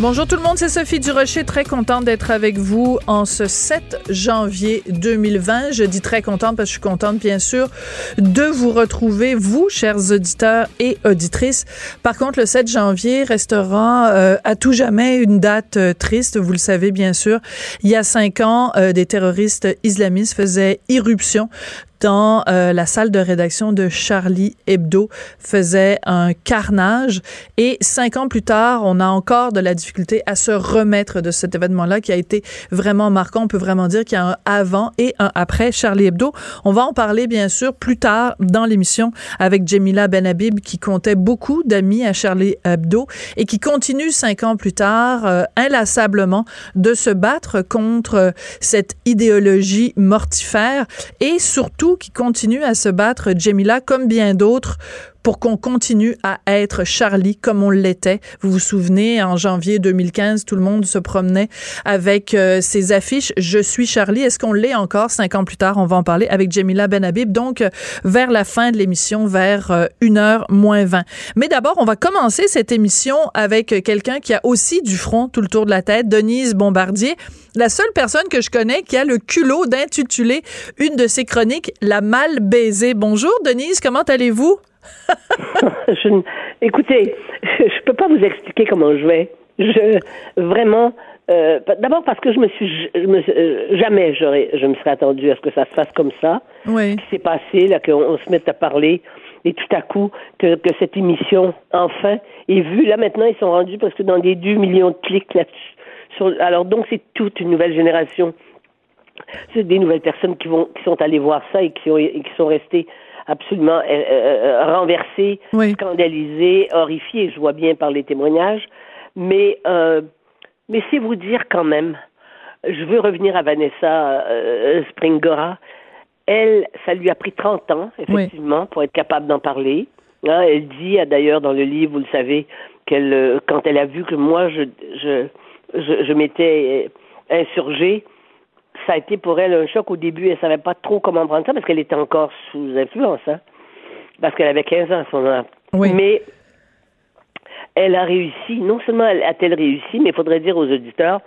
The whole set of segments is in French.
Bonjour tout le monde, c'est Sophie Durocher, très contente d'être avec vous en ce 7 janvier 2020. Je dis très contente parce que je suis contente bien sûr de vous retrouver, vous, chers auditeurs et auditrices. Par contre, le 7 janvier restera euh, à tout jamais une date euh, triste, vous le savez bien sûr. Il y a cinq ans, euh, des terroristes islamistes faisaient irruption dans euh, la salle de rédaction de Charlie Hebdo faisait un carnage et cinq ans plus tard, on a encore de la difficulté à se remettre de cet événement-là qui a été vraiment marquant. On peut vraiment dire qu'il y a un avant et un après Charlie Hebdo. On va en parler bien sûr plus tard dans l'émission avec Jemila Benhabib qui comptait beaucoup d'amis à Charlie Hebdo et qui continue cinq ans plus tard euh, inlassablement de se battre contre cette idéologie mortifère et surtout qui continue à se battre, Jamila, comme bien d'autres, pour qu'on continue à être Charlie comme on l'était. Vous vous souvenez, en janvier 2015, tout le monde se promenait avec euh, ses affiches « Je suis Charlie ». Est-ce qu'on l'est encore? Cinq ans plus tard? On va en parler avec Jamila Benhabib. Donc, euh, vers la fin de l'émission, vers euh, une heure moins 20. Mais d'abord, on va commencer cette émission avec quelqu'un qui a aussi du front tout le tour de la tête, Denise Bombardier la seule personne que je connais qui a le culot d'intituler une de ses chroniques La mal baisée. Bonjour Denise, comment allez-vous? je, écoutez, je, ne peux pas vous expliquer comment je vais. Je vraiment. Euh, d'abord parce que je me suis euh, jamais j'aurais je me serais attendu à ce que ça se fasse comme ça. Oui. Ce qui s'est passé là qu'on se mette à parler et tout à coup que, que cette émission enfin est vue là maintenant ils sont rendus parce que dans des 2 millions de clics là-dessus alors donc c'est toute une nouvelle génération. C'est des nouvelles personnes qui vont qui sont allées voir ça et qui ont qui sont restées absolument euh, euh, euh, renversées, scandalisées, horrifiées. Je vois bien par les témoignages, mais mais c'est vous dire quand même. Je veux revenir à Vanessa Springora. Elle, ça lui a pris 30 ans, effectivement, pour être capable d'en parler. Hein, elle dit, d'ailleurs, dans le livre, vous le savez, qu'elle, quand elle a vu que moi, je, je je, je m'étais insurgée, ça a été pour elle un choc au début. Elle savait pas trop comment prendre ça parce qu'elle était encore sous influence, hein, parce qu'elle avait 15 ans à ce moment-là. Oui. Mais elle a réussi. Non seulement a-t-elle réussi, mais il faudrait dire aux auditeurs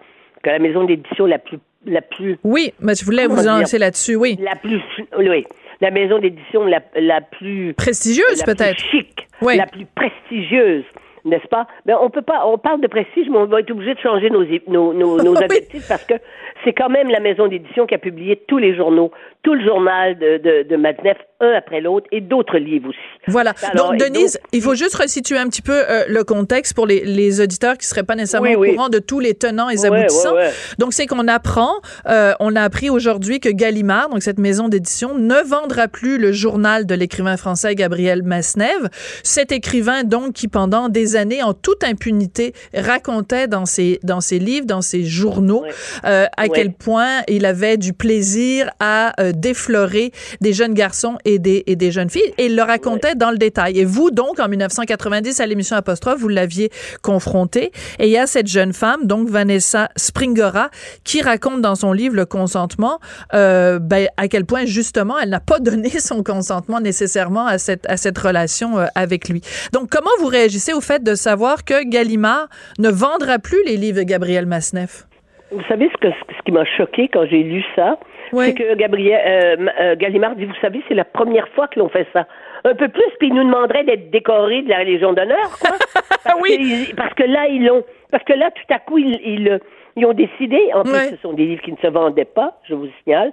que la maison d'édition la plus la plus Oui, mais je voulais vous lancer là-dessus, oui. La plus oui, la maison d'édition la, la plus prestigieuse peut-être. Chic, oui. la plus prestigieuse n'est-ce pas? Mais on peut pas, on parle de prestige, mais on va être obligé de changer nos, nos, nos, nos objectifs parce que c'est quand même la maison d'édition qui a publié tous les journaux, tout le journal de, de, de Madnef, un après l'autre, et d'autres livres aussi. Voilà. donc, Denise, il faut juste resituer un petit peu euh, le contexte pour les, les auditeurs qui seraient pas nécessairement au courant de tous les tenants et aboutissants. donc, c'est qu'on apprend, euh, on a appris aujourd'hui que Gallimard, donc cette maison d'édition, ne vendra plus le journal de l'écrivain français Gabriel Masnev. Cet écrivain, donc, qui pendant des années, en toute impunité, racontait dans ses, dans ses livres, dans ses journaux, euh, à quel point il avait du plaisir à euh, déflorer des jeunes garçons et des, jeunes filles, et il le racontait dans le détail. Et vous, donc, en 1990, à l'émission Apostrophe, vous l'aviez confronté, et il y a cette jeune femme, donc Vanessa Springora, qui raconte dans son livre Le consentement, euh, ben, à quel point, justement, elle n'a pas donné son consentement nécessairement à cette, à cette relation euh, avec lui. Donc, comment vous réagissez au fait de savoir que Gallimard ne vendra plus les livres de Gabriel Masneff? Vous savez ce, que, ce qui m'a choqué quand j'ai lu ça, c'est que Gabriel euh, euh, Gallimard dit, vous savez, c'est la première fois que l'on fait ça. Un peu plus, puis il nous demanderait d'être décoré de la Légion d'honneur, quoi. Parce oui. Que, parce que là, ils l'ont. Parce que là, tout à coup, ils, ils, ils ont décidé. En plus, ce sont des livres qui ne se vendaient pas, je vous signale.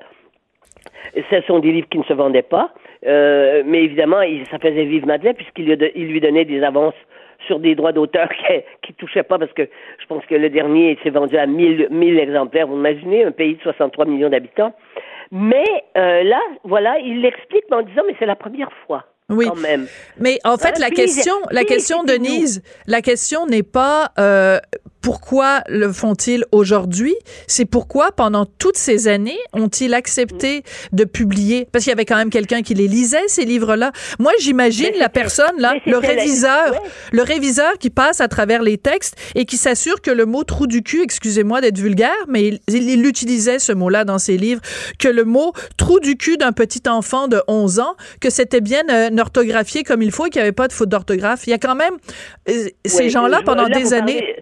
Ce sont des livres qui ne se vendaient pas. Euh, mais évidemment, il, ça faisait vivre Madeleine puisqu'il lui, il lui donnait des avances sur des droits d'auteur qui, qui touchaient pas parce que je pense que le dernier s'est vendu à 1000, 1000 exemplaires. Vous imaginez un pays de 63 millions d'habitants. Mais euh, là, voilà, il l'explique en disant mais c'est la première fois. Oui. Quand même. Mais en fait, Hein, la puis, question, la question, Denise, la question n'est pas euh, pourquoi le font-ils aujourd'hui? C'est pourquoi, pendant toutes ces années, ont-ils accepté de publier? Parce qu'il y avait quand même quelqu'un qui les lisait, ces livres-là. Moi, j'imagine la personne, là, le réviseur, le réviseur qui passe à travers les textes et qui s'assure que le mot trou du cul, excusez-moi d'être vulgaire, mais il, il, utilisait ce mot-là dans ses livres, que le mot trou du cul d'un petit enfant de 11 ans, que c'était bien euh, orthographié comme il faut et qu'il n'y avait pas de faute d'orthographe. Il y a quand même euh, ces gens-là pendant des années.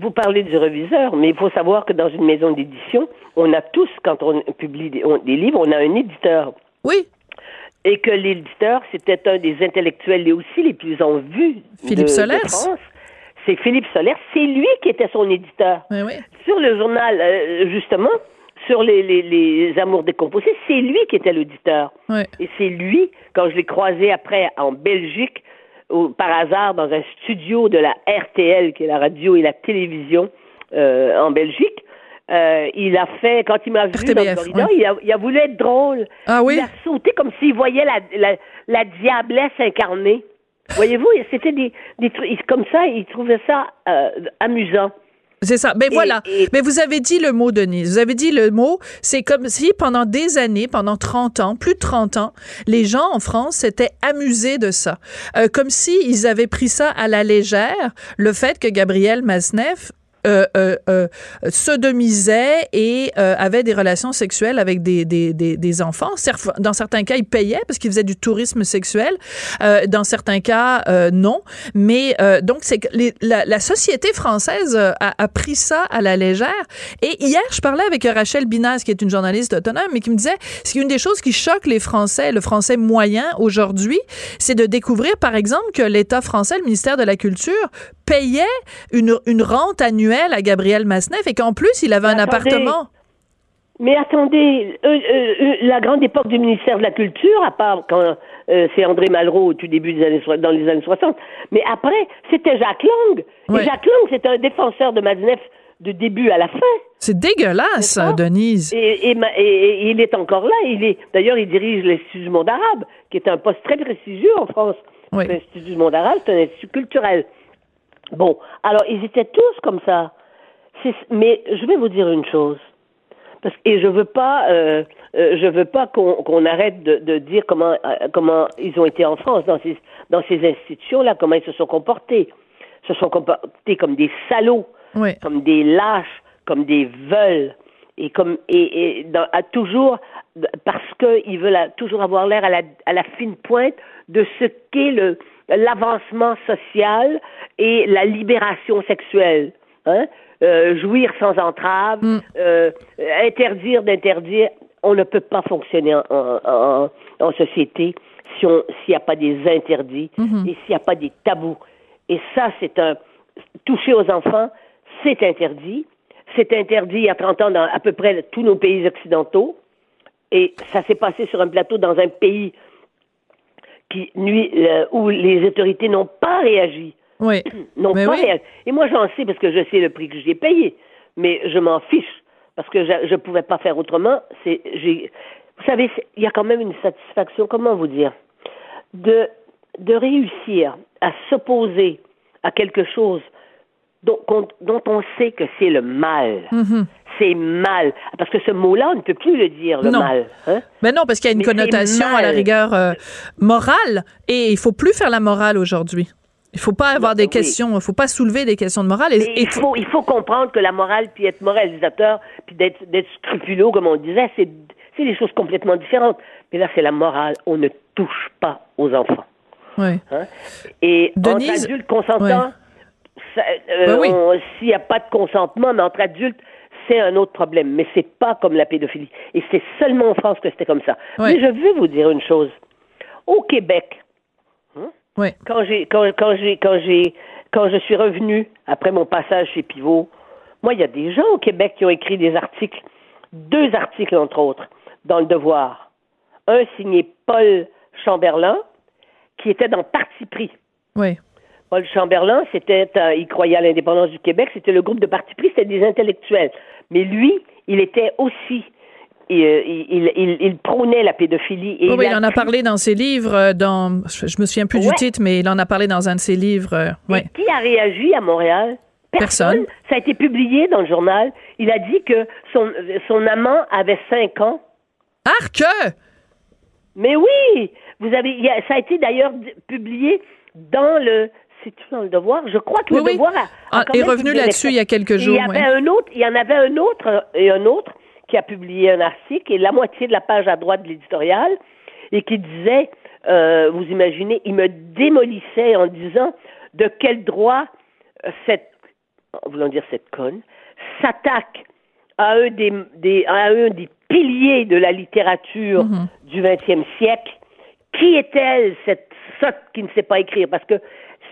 Vous parlez du reviseur, mais il faut savoir que dans une maison d'édition, on a tous, quand on publie des, livres, on a un éditeur. Oui. Et que l'éditeur, c'était un des intellectuels et aussi les plus en vue Philippe de, France. C'est Philippe Solers. C'est lui qui était son éditeur. oui. Sur le journal, euh, justement, sur les, les, les amours décomposés, c'est lui qui était l'auditeur. Et c'est lui, quand je l'ai croisé après en Belgique, par hasard dans un studio de la RTL, qui est la radio et la télévision euh, en Belgique, euh, il a fait, quand il m'a vu dans le corridor, il, a, il, a, voulu être drôle. Ah oui? Il a sauté comme s'il voyait la, la, la diablesse incarnée. Voyez-vous, c'était des, des trucs, comme ça, il trouvait ça euh, amusant. C'est ça. Mais ben voilà. Mais vous avez dit le mot, Denise. Vous avez dit le mot. C'est comme si pendant des années, pendant 30 ans, plus de 30 ans, les gens en France s'étaient amusés de ça. Euh, comme si ils avaient pris ça à la légère, le fait que Gabriel Masneff sodomisait et euh, avait des relations sexuelles avec des, des, des, enfants. Dans certains cas, il payait parce qu'il faisait du tourisme sexuel. Euh, dans certains cas, non. Mais donc, la, société française a, a, pris ça à la légère. Et hier, je parlais avec Rachel Binaz, qui est une journaliste autonome, mais qui me disait, c'est une des choses qui choque les Français, le Français moyen aujourd'hui, c'est de découvrir, par exemple, que l'État français, le ministère de la Culture, payait une, une rente annuelle à Gabriel Masneff et qu'en plus, il avait un appartement. Mais attendez, euh, euh, euh, la grande époque du ministère de la Culture, à part quand c'est André Malraux au tout début des années dans les années 60, mais après, c'était Jacques Lang. Et Jacques Lang, c'était un défenseur de Masneff de début à la fin. C'est dégueulasse, Denise. Et, et, il est encore là. Il est, d'ailleurs, il dirige l'Institut du monde arabe, qui est un poste très prestigieux en France. L'Institut du monde arabe, c'est un institut culturel. Bon, alors ils étaient tous comme ça. Mais je vais vous dire une chose. Parce, et je veux pas, euh, euh, je veux pas qu'on arrête de, de, dire comment euh, comment ils ont été en France dans ces dans ces institutions là, comment ils se sont comportés. Ils se sont comportés comme des salauds, comme des lâches, comme des veules, et comme et, et dans, à toujours parce qu'ils veulent toujours avoir l'air à la, à la fine pointe de ce qu'est le l'avancement social et la libération sexuelle. Hein? Euh, jouir sans entrave, mm. euh, interdire d'interdire. On ne peut pas fonctionner en, en, en société si on s'il n'y a pas des interdits mm-hmm. et s'il n'y a pas des tabous. Et ça, c'est un toucher aux enfants, c'est interdit. C'est interdit il y a 30 ans dans à peu près tous nos pays occidentaux. Et ça s'est passé sur un plateau dans un pays qui nuit, euh, où les autorités n'ont pas réagi. Oui. n'ont pas réagi. Et moi, j'en sais parce que je sais le prix que j'ai payé. Mais je m'en fiche parce que je ne pouvais pas faire autrement. C'est, j'ai, vous savez, il y a quand même une satisfaction, comment vous dire, de, de réussir à s'opposer à quelque chose dont, dont on sait que c'est le mal. Mm-hmm c'est mal. Parce que ce mot-là, on ne peut plus le dire, le mal. Hein? Mais non, parce qu'il y a une connotation à la rigueur euh, morale et il faut plus faire la morale aujourd'hui. Il faut pas avoir des questions, il faut pas soulever des questions de morale. Et, il, faut, il faut comprendre que la morale, puis être moralisateur, puis d'être scrupuleux, comme on disait, c'est des choses complètement différentes. Mais là, c'est la morale. On ne touche pas aux enfants. Oui. Hein? Et entre adultes consentants, ben s'il n'y a pas de consentement, mais entre adultes, c'est un autre problème, mais c'est pas comme la pédophilie. Et c'est seulement en France que c'était comme ça. Mais je veux vous dire une chose. Au Québec, hein, quand j'ai quand, quand j'ai quand j'ai quand je suis revenu après mon passage chez Pivot, moi il y a des gens au Québec qui ont écrit des articles, deux articles entre autres, dans le Devoir. Un signé Paul Chamberlain, qui était dans Parti pris. Oui. Paul Chamberlain, c'était, euh, il croyait à l'indépendance du Québec, c'était le groupe de parti pris, c'était des intellectuels. Mais lui, il était aussi il, euh, il, il, il, prônait la pédophilie. Et oui, il, en a parlé dans ses livres, euh, dans, je, me souviens plus du titre, mais il en a parlé dans un de ses livres. qui a réagi à Montréal? Personne. Ça a été publié dans le journal. Il a dit que son, son amant avait cinq ans. Arc! Mais oui! Vous avez, ça a été d'ailleurs publié dans le, c'est dans le devoir? Je crois que Oui, le oui. devoir a, a Ah, est revenu là-dessus il y a quelques Et Il jours. y avait ouais. un autre, il y en avait un autre euh, et un autre qui a publié un article et la moitié de la page à droite de l'éditorial et qui disait, euh, vous imaginez, il me démolissait en disant de quel droit euh, cette, voulant dire cette conne, s'attaque à un des, des- à un des piliers de la littérature Mhm. du XXe siècle. Qui est-elle, cette sotte qui ne sait pas écrire? Parce que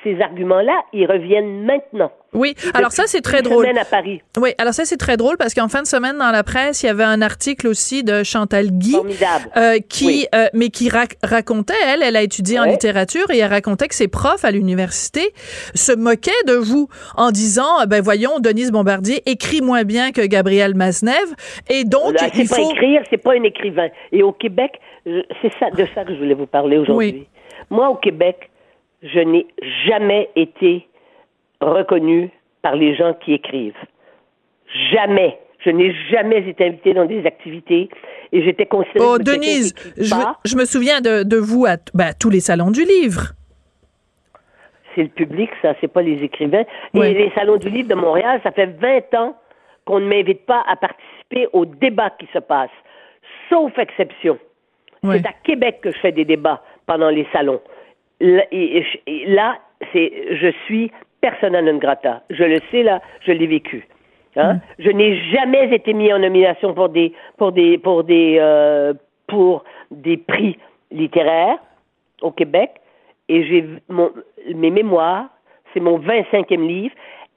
ces arguments-là, ils reviennent maintenant. Oui, alors ça, c'est très drôle. semaine à Paris. Oui, alors ça, c'est très drôle parce qu'en fin de semaine, dans la presse, il y avait un article aussi de Chantal Guy. Formidable. euh, qui, Oui. euh, mais qui rac- racontait, elle, elle a étudié en littérature et elle racontait que ses profs à l'université se moquaient de vous en disant, euh, ben voyons, Denise Bombardier écrit moins bien que Gabriel Masnev et donc Là, il c'est pas faut... écrire, c'est pas un écrivain. Et au Québec, c'est ça, de ça que je voulais vous parler aujourd'hui. Oui. Moi, au Québec, je n'ai jamais été reconnu par les gens qui écrivent. Jamais. Je n'ai jamais été invité dans des activités et j'étais considérée Oh, Denise, je, me souviens de, de vous à, ben, à tous les salons du livre. c'est le public, ça, c'est pas les écrivains. Et les salons du livre de Montréal, ça fait 20 ans qu'on ne m'invite pas à participer aux débats qui se passent, sauf exception. C'est à Québec que je fais des débats pendant les salons. Là, c'est, je suis persona non grata. Je le sais là, je l'ai vécu. Hein? Je n'ai jamais été mis en nomination pour des pour des pour des euh, pour des prix littéraires au Québec et j'ai mon mes mémoires, c'est mon 25e livre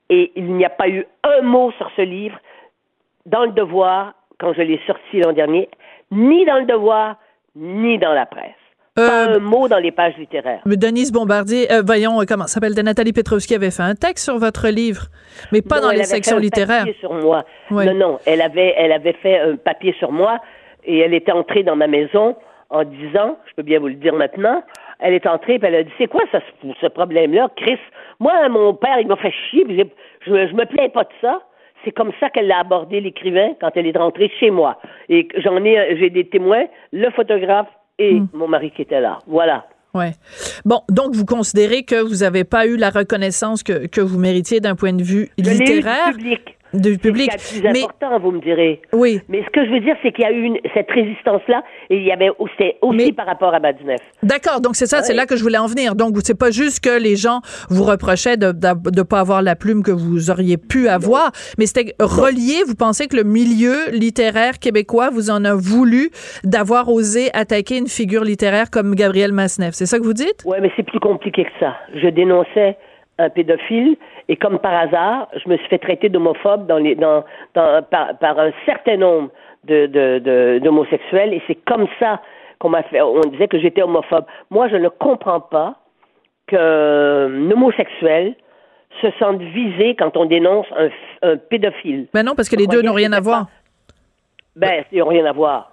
et il n'y a pas eu un mot sur ce livre dans le devoir quand je l'ai sorti l'an dernier, ni dans le devoir, ni dans la presse. Pas Euh, un mot dans les pages littéraires. Mais Denise Bombardier, euh, voyons, euh, comment ça s'appelle, Nathalie Petrovski avait fait un texte sur votre livre, mais pas Non, dans elle les avait sections fait un littéraires. papier sur moi. Non, non, elle avait, elle avait fait un papier sur moi et elle était entrée dans ma maison en disant, je peux bien vous le dire maintenant, elle est entrée et elle a dit, c'est quoi ça, ce, problème-là, Chris? Moi, mon père, il m'a fait chier, puis je, je me plains pas de ça. C'est comme ça qu'elle a abordé l'écrivain quand elle est rentrée chez moi. Et j'en ai, j'ai des témoins, le photographe et Hmm. mon mari qui était là. Voilà. Ouais. Bon, donc vous considérez que vous n'avez pas eu la reconnaissance que, que vous méritiez d'un point de vue Je littéraire? public. Du C'est public. ce qu'il y a de plus Mais important, vous me direz. oui, Mais ce que je veux dire, c'est qu'il y a eu une- cette résistance-là, et il y avait aussi, c'était aussi Mais- par rapport à Badunef. d'accord. Donc c'est ça, c'est là que je voulais en venir. Donc c'est pas juste que les gens vous reprochaient de ne pas avoir la plume que vous auriez pu avoir, mais c'était relié. Vous pensez que le milieu littéraire québécois vous en a voulu d'avoir osé attaquer une figure littéraire comme Gabriel Masneff. C'est ça que vous dites? Ouais, mais c'est plus compliqué que ça. Je dénonçais un pédophile, et comme par hasard, je me suis fait traiter d'homophobe dans les, dans, dans, par, par un certain nombre de, d'homosexuels, et c'est comme ça qu'on m'a fait, on disait que j'étais homophobe. Moi, je ne comprends pas qu'un homosexuel se sente visé quand on dénonce un, pédophile. Ben non, parce que les deux n'ont rien à voir. Ben, ils n'ont rien à voir.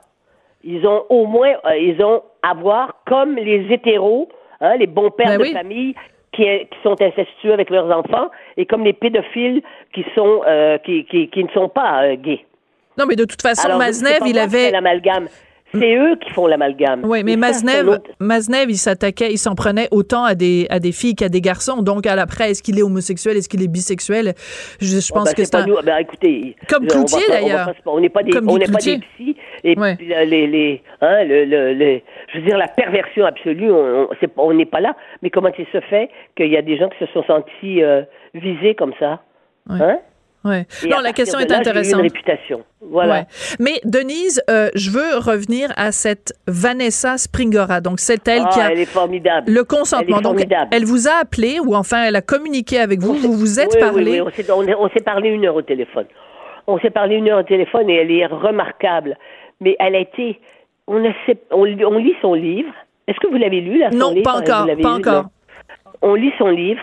Ils ont au moins, euh, ils ont à voir comme les hétéros, hein, les bons pères Ben de oui. famille qui, qui sont incestueux avec leurs enfants, et comme les pédophiles qui sont, euh, qui, qui, qui ne sont pas euh, gays. Non, mais de toute façon, Alors, Maznev, il avait. C'est eux qui font l'amalgame. Oui, mais Maznev, Maznev, il s'attaquait, il s'en prenait autant à des, à des filles qu'à des garçons. Donc, à l'après, est-ce qu'il est homosexuel, est-ce qu'il est bisexuel? Je, je Oh, pense ben, que c'est un. Ben, écoutez, Comme Cloutier, d'ailleurs. On n'est pas des, Comme on n'est pas des psys. Et Ouais. puis, là, les, les, hein, le, le, le- je veux dire, la perversion absolue, on n'est pas là. Mais comment il se fait qu'il y a des gens qui se sont sentis euh, visés comme ça? Ouais. Hein? Ouais. Et Non, la question est là, intéressante. une réputation. Voilà. Ouais. Mais Denise, euh, je veux revenir à cette Vanessa Springora. Donc, c'est elle Ah, qui a elle est formidable. le consentement. Elle est Donc, formidable. elle vous a appelé ou enfin, elle a communiqué avec vous. Vous vous êtes oui, parlé. Oui, oui, on s'est- parlé une heure au téléphone. On s'est parlé une heure au téléphone et elle est remarquable. Mais elle a été. On, lit- on lit son livre. Est-ce que vous l'avez lu, là? son Non, livre? pas encore, pas lu? encore. Non? On lit son livre.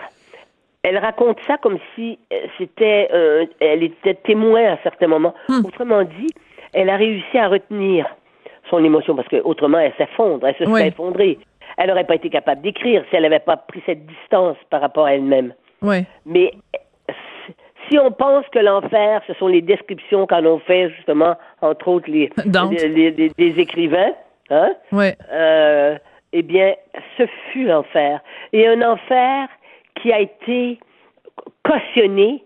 Elle raconte ça comme si euh, c'était. euh, elle était témoin à certains moments. Hmm. Autrement dit, elle a réussi à retenir son émotion parce que autrement elle s'effondre, elle se Oui. serait effondrée. Elle n'aurait pas été capable d'écrire si elle n'avait pas pris cette distance par rapport à elle-même Oui. mais si on pense que l'enfer, ce sont les descriptions qu'en ont fait justement, entre autres, les, les, écrivains, hein? Ouais. Euh, eh bien, ce fut l'enfer. Et un enfer qui a été cautionné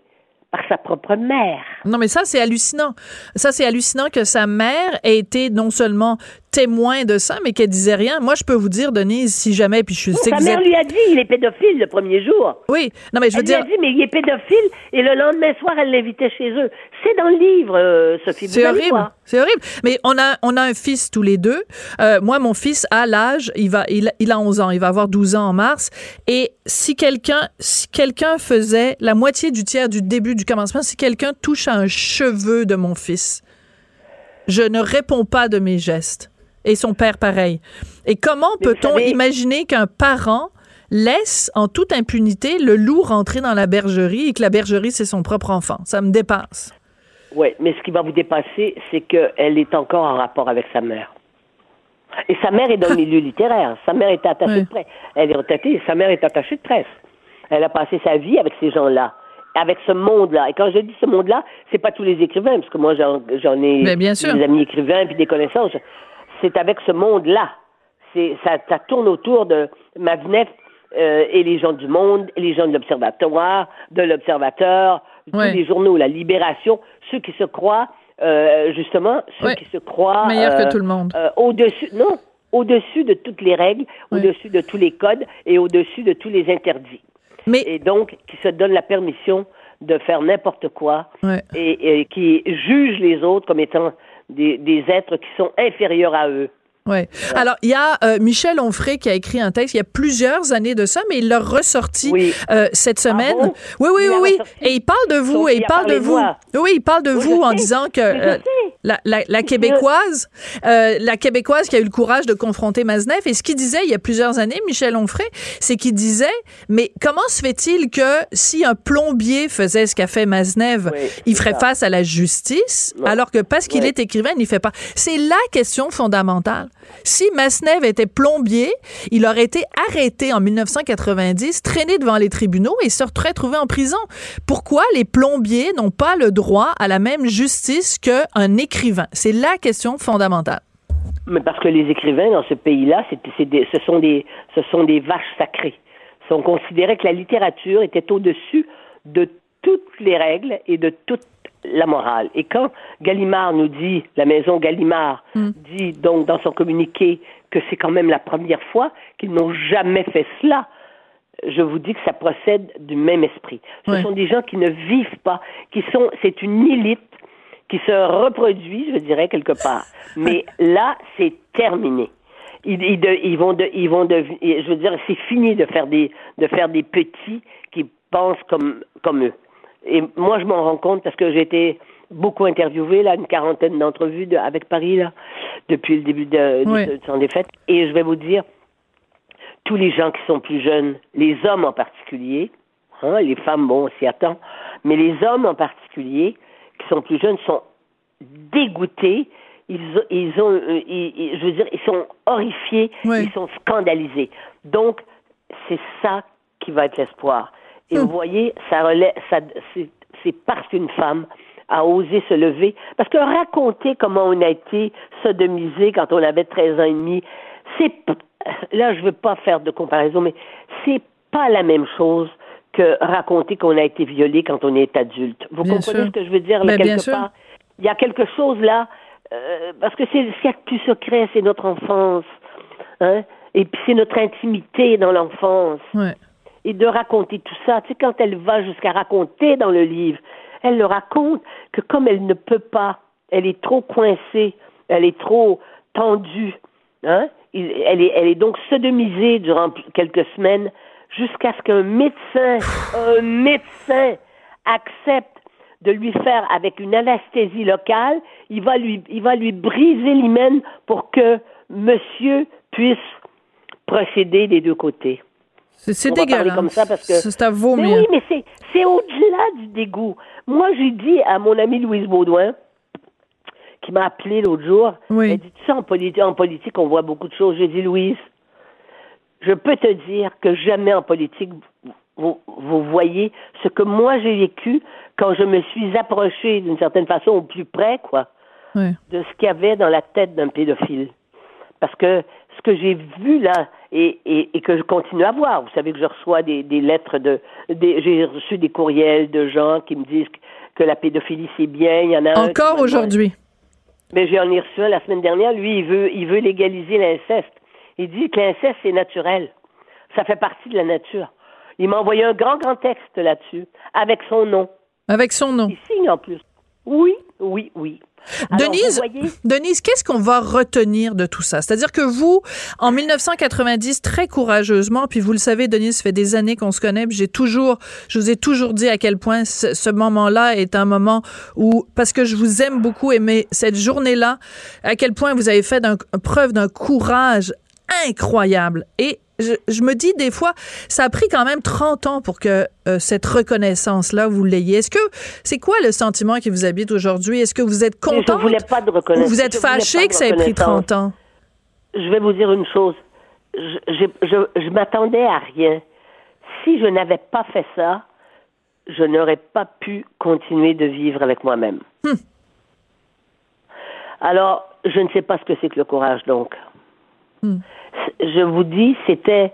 par sa propre mère. Non, mais ça, c'est hallucinant. Ça, c'est hallucinant que sa mère ait été non seulement témoin de ça, mais qu'elle disait rien. Moi, je peux vous dire, Denise, si jamais, puis je sais que sa mère lui a dit, il est pédophile le premier jour. Oui, non, mais je veux dire. Elle lui a dit, mais il est pédophile, et le lendemain soir, elle l'invitait chez eux. C'est dans le livre, euh, Sophie. C'est horrible. C'est horrible. Mais on a, on a un fils tous les deux. Euh, moi, mon fils, à l'âge, il va, il, il, a 11 ans, il va avoir 12 ans en mars. Et si quelqu'un, si quelqu'un faisait la moitié du tiers du début du commencement, si quelqu'un touche à un cheveu de mon fils, je ne réponds pas de mes gestes et son père pareil. Et comment peut-on imaginer qu'un parent laisse en toute impunité le loup rentrer dans la bergerie et que la bergerie, c'est son propre enfant? Ça me dépasse. Oui, mais ce qui va vous dépasser, c'est qu'elle est encore en rapport avec sa mère. Et sa mère est dans le milieu littéraire. Sa mère est attachée de presse. Elle est retraitée. Sa mère est attachée de presse. Elle a passé sa vie avec ces gens-là avec ce monde-là. Et quand je dis ce monde-là, c'est pas tous les écrivains, parce que moi j'en ai des amis écrivains puis des connaissances c'est avec ce monde-là. Ça, ça, tourne autour de Magnef euh, et les gens du monde, et les gens de l'Observatoire, de l'Observateur, tous les journaux, la Libération, ceux qui se croient, euh, justement, ceux qui se croient... Meilleurs que euh, tout le monde. Au-dessus, non, au-dessus de toutes les règles, au-dessus de tous les codes et au-dessus de tous les interdits. Mais... Et donc, qui se donnent la permission de faire n'importe quoi et, et, qui jugent les autres comme étant des, des êtres qui sont inférieurs à eux. Ouais. Alors, il y a euh, Michel Onfray qui a écrit un texte il y a plusieurs années de ça, mais il l'a ressorti euh, cette ah semaine. oui, oui, oui, oui. Et il parle de vous, et il parle de vous. Oui, il parle de vous en disant que euh, la, la, la, québécoise, la québécoise qui a eu le courage de confronter Maznev, et ce qu'il disait il y a plusieurs années, Michel Onfray, c'est qu'il disait, mais comment se fait-il que si un plombier faisait ce qu'a fait Maznev, il ferait face à la justice, alors que parce qu'il est écrivain, il n'y fait pas? C'est la question fondamentale. Si Masnev était plombier, il aurait été arrêté en 1990, traîné devant les tribunaux et se retrouvé en prison. Pourquoi les plombiers n'ont pas le droit à la même justice qu'un écrivain? C'est la question fondamentale. Mais parce que les écrivains dans ce pays-là, ce, sont des, ce sont des vaches sacrées. On considérait que la littérature était au-dessus de toutes les règles et de toutes la morale. Et quand Gallimard nous dit, la maison Gallimard hmm. dit donc dans son communiqué que c'est quand même la première fois qu'ils n'ont jamais fait cela, je vous dis que ça procède du même esprit. Ce sont des gens qui ne vivent pas, qui sont, c'est une élite qui se reproduit, je dirais quelque part. Mais là, c'est terminé. Ils, ils, vont de, ils vont de, je veux dire, c'est fini de faire des, de faire des petits qui pensent comme, comme eux. Et moi, je m'en rends compte parce que j'ai été beaucoup interviewé, là, une quarantaine d'entrevues avec Paris, là, depuis le début de, de, son défaite. Et je vais vous dire, tous les gens qui sont plus jeunes, les hommes en particulier, hein, les femmes, bon, on s'y attend, mais les hommes en particulier, qui sont plus jeunes, sont dégoûtés. Ils, ils ont, euh, je veux dire, ils sont horrifiés, ils sont scandalisés. Donc, c'est ça qui va être l'espoir. Et vous voyez, ça relève, ça, c'est parce qu'une femme a osé se lever. Parce que raconter comment on a été sodomisé quand on avait 13 ans et demi, c'est, là, je veux pas faire de comparaison, mais c'est pas la même chose que raconter qu'on a été violé quand on est adulte. Vous comprenez ce que je veux dire, là, ben, quelque part? Il y a quelque chose là, euh, parce que c'est le plus secret, c'est notre enfance. Hein? Et puis c'est notre intimité dans l'enfance. Ouais et de raconter tout ça. Tu sais, quand elle va jusqu'à raconter dans le livre, elle le raconte que comme elle ne peut pas, elle est trop coincée, elle est trop tendue, hein, elle est, elle est donc sodomisée durant quelques semaines jusqu'à ce qu'un médecin, un médecin accepte de lui faire avec une anesthésie locale, il va lui, il va lui briser l'hymen pour que monsieur puisse procéder des deux côtés. C'est dégueulasse. comme ça parce que. C'est à vomir. Mais oui, mais c'est au-delà du dégoût. Moi, j'ai dit à mon amie Louise Baudouin, qui m'a appelé l'autre jour, oui. elle dit, tu sais, en politique, en politique, on voit beaucoup de choses. J'ai dit, Louise, je peux te dire que jamais en politique, vous, vous voyez ce que moi j'ai vécu quand je me suis approchée d'une certaine façon au plus près, quoi, de ce qu'il y avait dans la tête d'un pédophile. Parce que ce que j'ai vu là et, et, et que je continue à voir, vous savez que je reçois des, des lettres de, des, j'ai reçu des courriels de gens qui me disent que, la pédophilie c'est bien. Il y en a Encore aujourd'hui? mais j'ai en ai reçu un la semaine dernière. Lui, il veut, il veut légaliser l'inceste. Il dit que l'inceste, c'est naturel. Ça fait partie de la nature. Il m'a envoyé un grand, grand texte là-dessus, avec son nom. Avec son nom. Il signe en plus. Oui, oui, oui. Alors, Denise, voyez, Denise, qu'est-ce qu'on va retenir de tout ça? C'est-à-dire que vous, en 1990, très courageusement, puis vous le savez, Denise, ça fait des années qu'on se connaît, puis j'ai toujours, je vous ai toujours dit à quel point ce, ce moment-là est un moment où, parce que je vous aime beaucoup, et mais cette journée-là, à quel point vous avez fait preuve d'un courage incroyable. Et je, je me dis des fois, ça a pris quand même 30 ans pour que euh, cette reconnaissance-là, vous l'ayez. Est-ce que, c'est quoi le sentiment qui vous habite aujourd'hui? Est-ce que vous êtes je contente? voulais pas de Ou reconnaissance. vous êtes Je fâché que ça ait pris reconnaissance. 30 ans? Je vais vous dire une chose. Je, je, je, je m'attendais à rien. Si je n'avais pas fait ça, je n'aurais pas pu continuer de vivre avec moi-même. Alors, je ne sais pas ce que c'est que le courage, donc. Hmm. Je vous dis, c'était,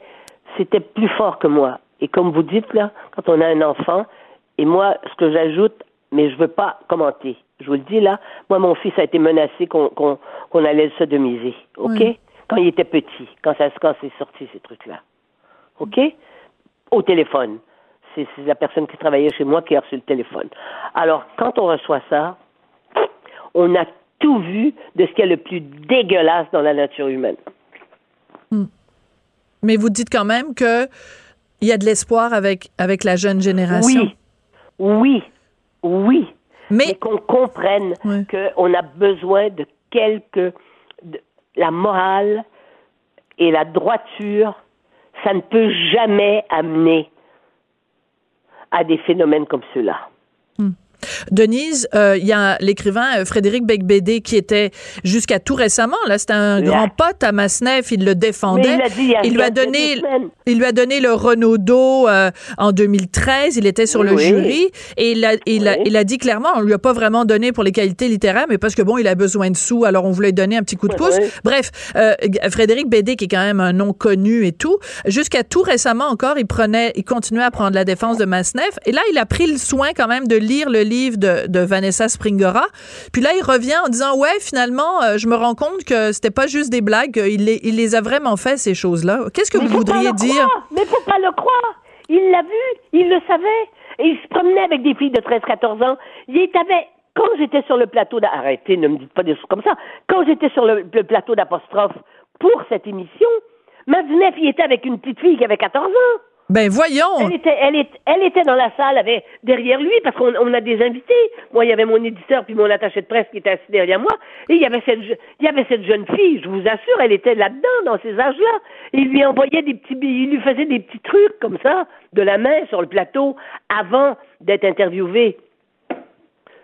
c'était plus fort que moi. Et comme vous dites, là, quand on a un enfant, et moi, ce que j'ajoute, mais je veux pas commenter. Je vous le dis, là, moi, mon fils a été menacé qu'on, qu'on, qu'on allait le sodomiser. OK? Oui. Quand il était petit, quand ça, quand c'est sorti, ces trucs-là. OK? Au téléphone. C'est, c'est la personne qui travaillait chez moi qui a reçu le téléphone. Alors, quand on reçoit ça, on a tout vu de ce qu'il y a le plus dégueulasse dans la nature humaine. Mais vous dites quand même que il y a de l'espoir avec, avec la jeune génération. Oui, oui, oui. Mais, Mais, qu'on comprenne Ouais. qu'on a besoin de quelque... de- la morale et la droiture, ça ne peut jamais amener à des phénomènes comme ceux-là. Denise, euh, il y a l'écrivain euh, Frédéric Becbédé qui était jusqu'à tout récemment, là, c'était un Yeah. grand pote à Masneff, il le défendait. Mais il dit lui a donné, semaines. il lui a donné le Renaudot euh, en 2013. Il était sur Oui, le jury et il a, il, a, Oui. il a dit clairement, on lui a pas vraiment donné pour les qualités littéraires, mais parce que bon, il a besoin de sous, alors on voulait lui donner un petit coup de pouce. oui. Bref, euh, Frédéric Bédé, qui est quand même un nom connu et tout, jusqu'à tout récemment encore, il prenait, il continuait à prendre la défense de Masneff. Et là, il a pris le soin quand même de lire le livre de, de Vanessa Springora. Puis là, il revient en disant, ouais, finalement, euh, je me rends compte que c'était pas juste des blagues, il les, il les a vraiment fait, ces choses-là. Qu'est-ce que Mais vous voudriez dire? croire, Mais faut pas le croire. Il l'a vu, il le savait. Et il se promenait avec des filles de 13-14 ans. Il est avec... Quand j'étais sur le plateau Arrêtez, ne me dites pas des choses comme ça. Quand j'étais sur le, le plateau d'apostrophe pour cette émission, Madinef, il était avec une petite fille qui avait 14 ans. Ben voyons! Elle était, elle, est- elle était dans la salle avec, derrière lui parce qu'on on a des invités. Moi, il y avait mon éditeur puis mon attaché de presse qui était assis derrière moi. Et il y avait cette, il y avait cette jeune fille. Je vous assure, elle était là-dedans dans ces âges-là. Il lui envoyait des petits, il lui faisait des petits trucs comme ça de la main sur le plateau avant d'être interviewé.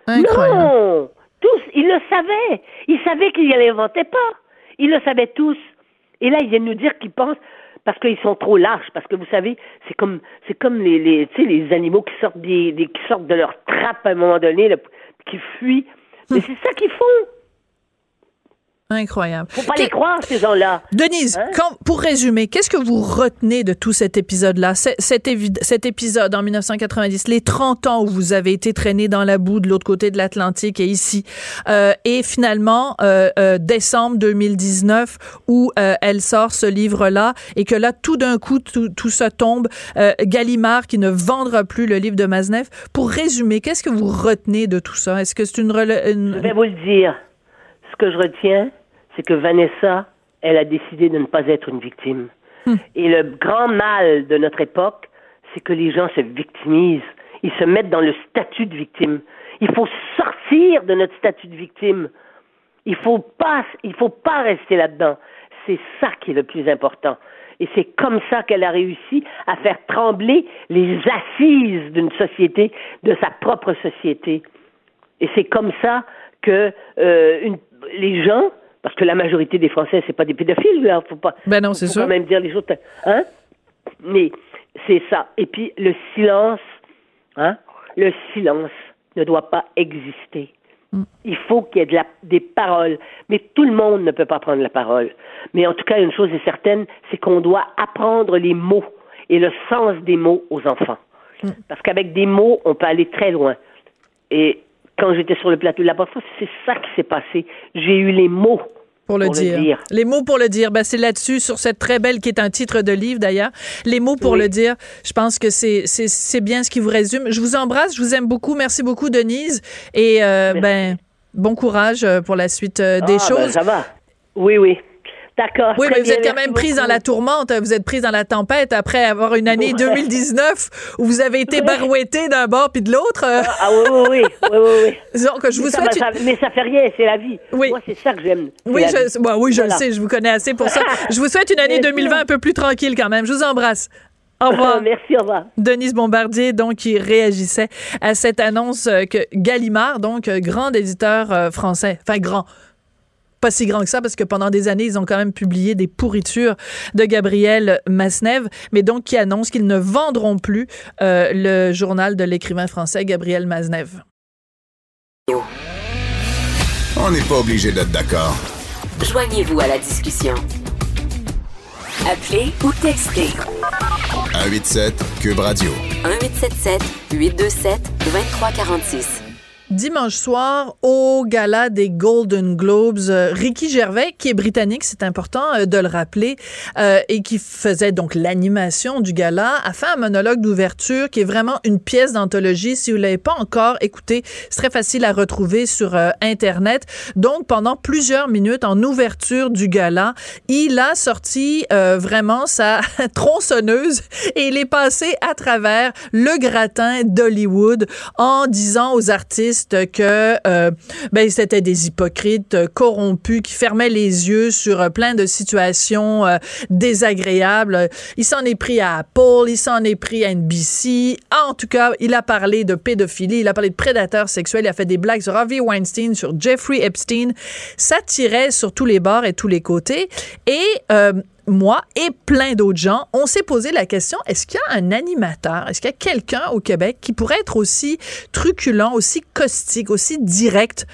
Incroyable. Non, tous, ils le savaient. Ils savaient qu'ils ne l'inventaient pas. Ils le savaient tous. Et là, ils viennent nous dire qu'ils pensent parce qu'ils sont trop lâches. Parce que vous savez, c'est comme, c'est comme les, les, animaux qui sortent des, des- qui sortent de leur trappe à un moment donné, là, qui fuient. Mais c'est ça qu'ils font. Incroyable. Faut pas les croire, ces gens-là. Denise, Hein? quand, pour résumer, qu'est-ce que vous retenez de tout cet épisode-là? Cet, épisode en 1990, les 30 ans où vous avez été traîné dans la boue de l'autre côté de l'Atlantique et ici, euh, et finalement, euh, euh, décembre 2019, où elle sort ce livre-là, et que là, tout d'un coup, tout, tout ça tombe. Gallimard qui ne vendra plus le livre de Maznev. Pour résumer, qu'est-ce que vous retenez de tout ça? Est-ce que c'est une... une- Je vais vous le dire. Ce que je retiens, c'est que Vanessa, elle a décidé de ne pas être une victime. Et le grand mal de notre époque, c'est que les gens se victimisent. Ils se mettent dans le statut de victime. Il faut sortir de notre statut de victime. Il faut pas, il faut pas rester là-dedans. C'est ça qui est le plus important. Et c'est comme ça qu'elle a réussi à faire trembler les assises d'une société, de sa propre société. Et c'est comme ça que euh, une- les gens, parce que la majorité des Français, c'est pas des pédophiles, là, faut pas. Ben non, c'est faut sûr. quand même dire les choses. Hein? Mais C'est ça. Et puis le silence, hein, le silence ne doit pas exister. Mm. Il faut qu'il y ait de la, des paroles. Mais tout le monde ne peut pas prendre la parole. Mais en tout cas, une chose est certaine, c'est qu'on doit apprendre les mots et le sens des mots aux enfants. Mm. Parce qu'avec des mots, on peut aller très loin. Et quand j'étais sur le plateau de la fois, c'est ça qui s'est passé. J'ai eu les mots pour le, dire. Les mots pour le dire. Ben, c'est là-dessus, sur cette très belle, qui est un titre de livre d'ailleurs. Les mots pour le dire. Je pense que c'est, c'est, bien ce qui vous résume. Je vous embrasse, je vous aime beaucoup. Merci beaucoup, Denise. Et euh, ben, bon courage euh, pour la suite euh, des ah, ben, choses. ça va. Oui, oui. D'accord. Oui, mais vous êtes quand même prise dans la tourmente, vous êtes prise dans la tempête après avoir une année 2019 où vous avez été barouetté d'un bord puis de l'autre. Ah, ah, oui, oui, oui. oui, oui, Donc, je vous souhaite. mais ça fait rien, c'est la vie. Oui. Moi, c'est ça que j'aime. Oui, je, oui, je le sais, je vous connais assez pour ça. je vous souhaite une année 2020 un peu plus tranquille quand même. Je vous embrasse. Au revoir. Merci, au revoir. Denise Bombardier, donc, qui réagissait à cette annonce que Gallimard, donc, grand éditeur euh, français, enfin, grand, pas si grand que ça parce que pendant des années, ils ont quand même publié des pourritures de Gabriel Masnev, mais donc qui annonce qu'ils ne vendront plus euh, le journal de l'écrivain français Gabriel Masnev. On n'est pas obligé d'être d'accord. Joignez-vous à la discussion. Appelez ou textez. 187 Cube Radio. 1877 827 2346. Dimanche soir, au gala des Golden Globes, euh, Ricky Gervais, qui est britannique, c'est important euh, de le rappeler, euh, et qui faisait donc l'animation du gala, a fait un monologue d'ouverture qui est vraiment une pièce d'anthologie. Si vous l'avez pas encore écouté, c'est très facile à retrouver sur Internet. Donc, pendant plusieurs minutes, en ouverture du gala, il a sorti vraiment sa tronçonneuse et il est passé à travers le gratin d'Hollywood en disant aux artistes que euh, ben c'était des hypocrites euh, corrompus qui fermaient les yeux sur euh, plein de situations désagréables. Il s'en est pris à Apple, il s'en est pris à NBC. En tout cas, il a parlé de pédophilie, il a parlé de prédateurs sexuels, il a fait des blagues sur Harvey Weinstein, sur Jeffrey Epstein. Ça tirait sur tous les bords et tous les côtés. Et moi et plein d'autres gens, on s'est posé la question, est-ce qu'il y a un animateur, est-ce qu'il y a quelqu'un au Québec qui pourrait être aussi truculent, aussi caustique, aussi direct?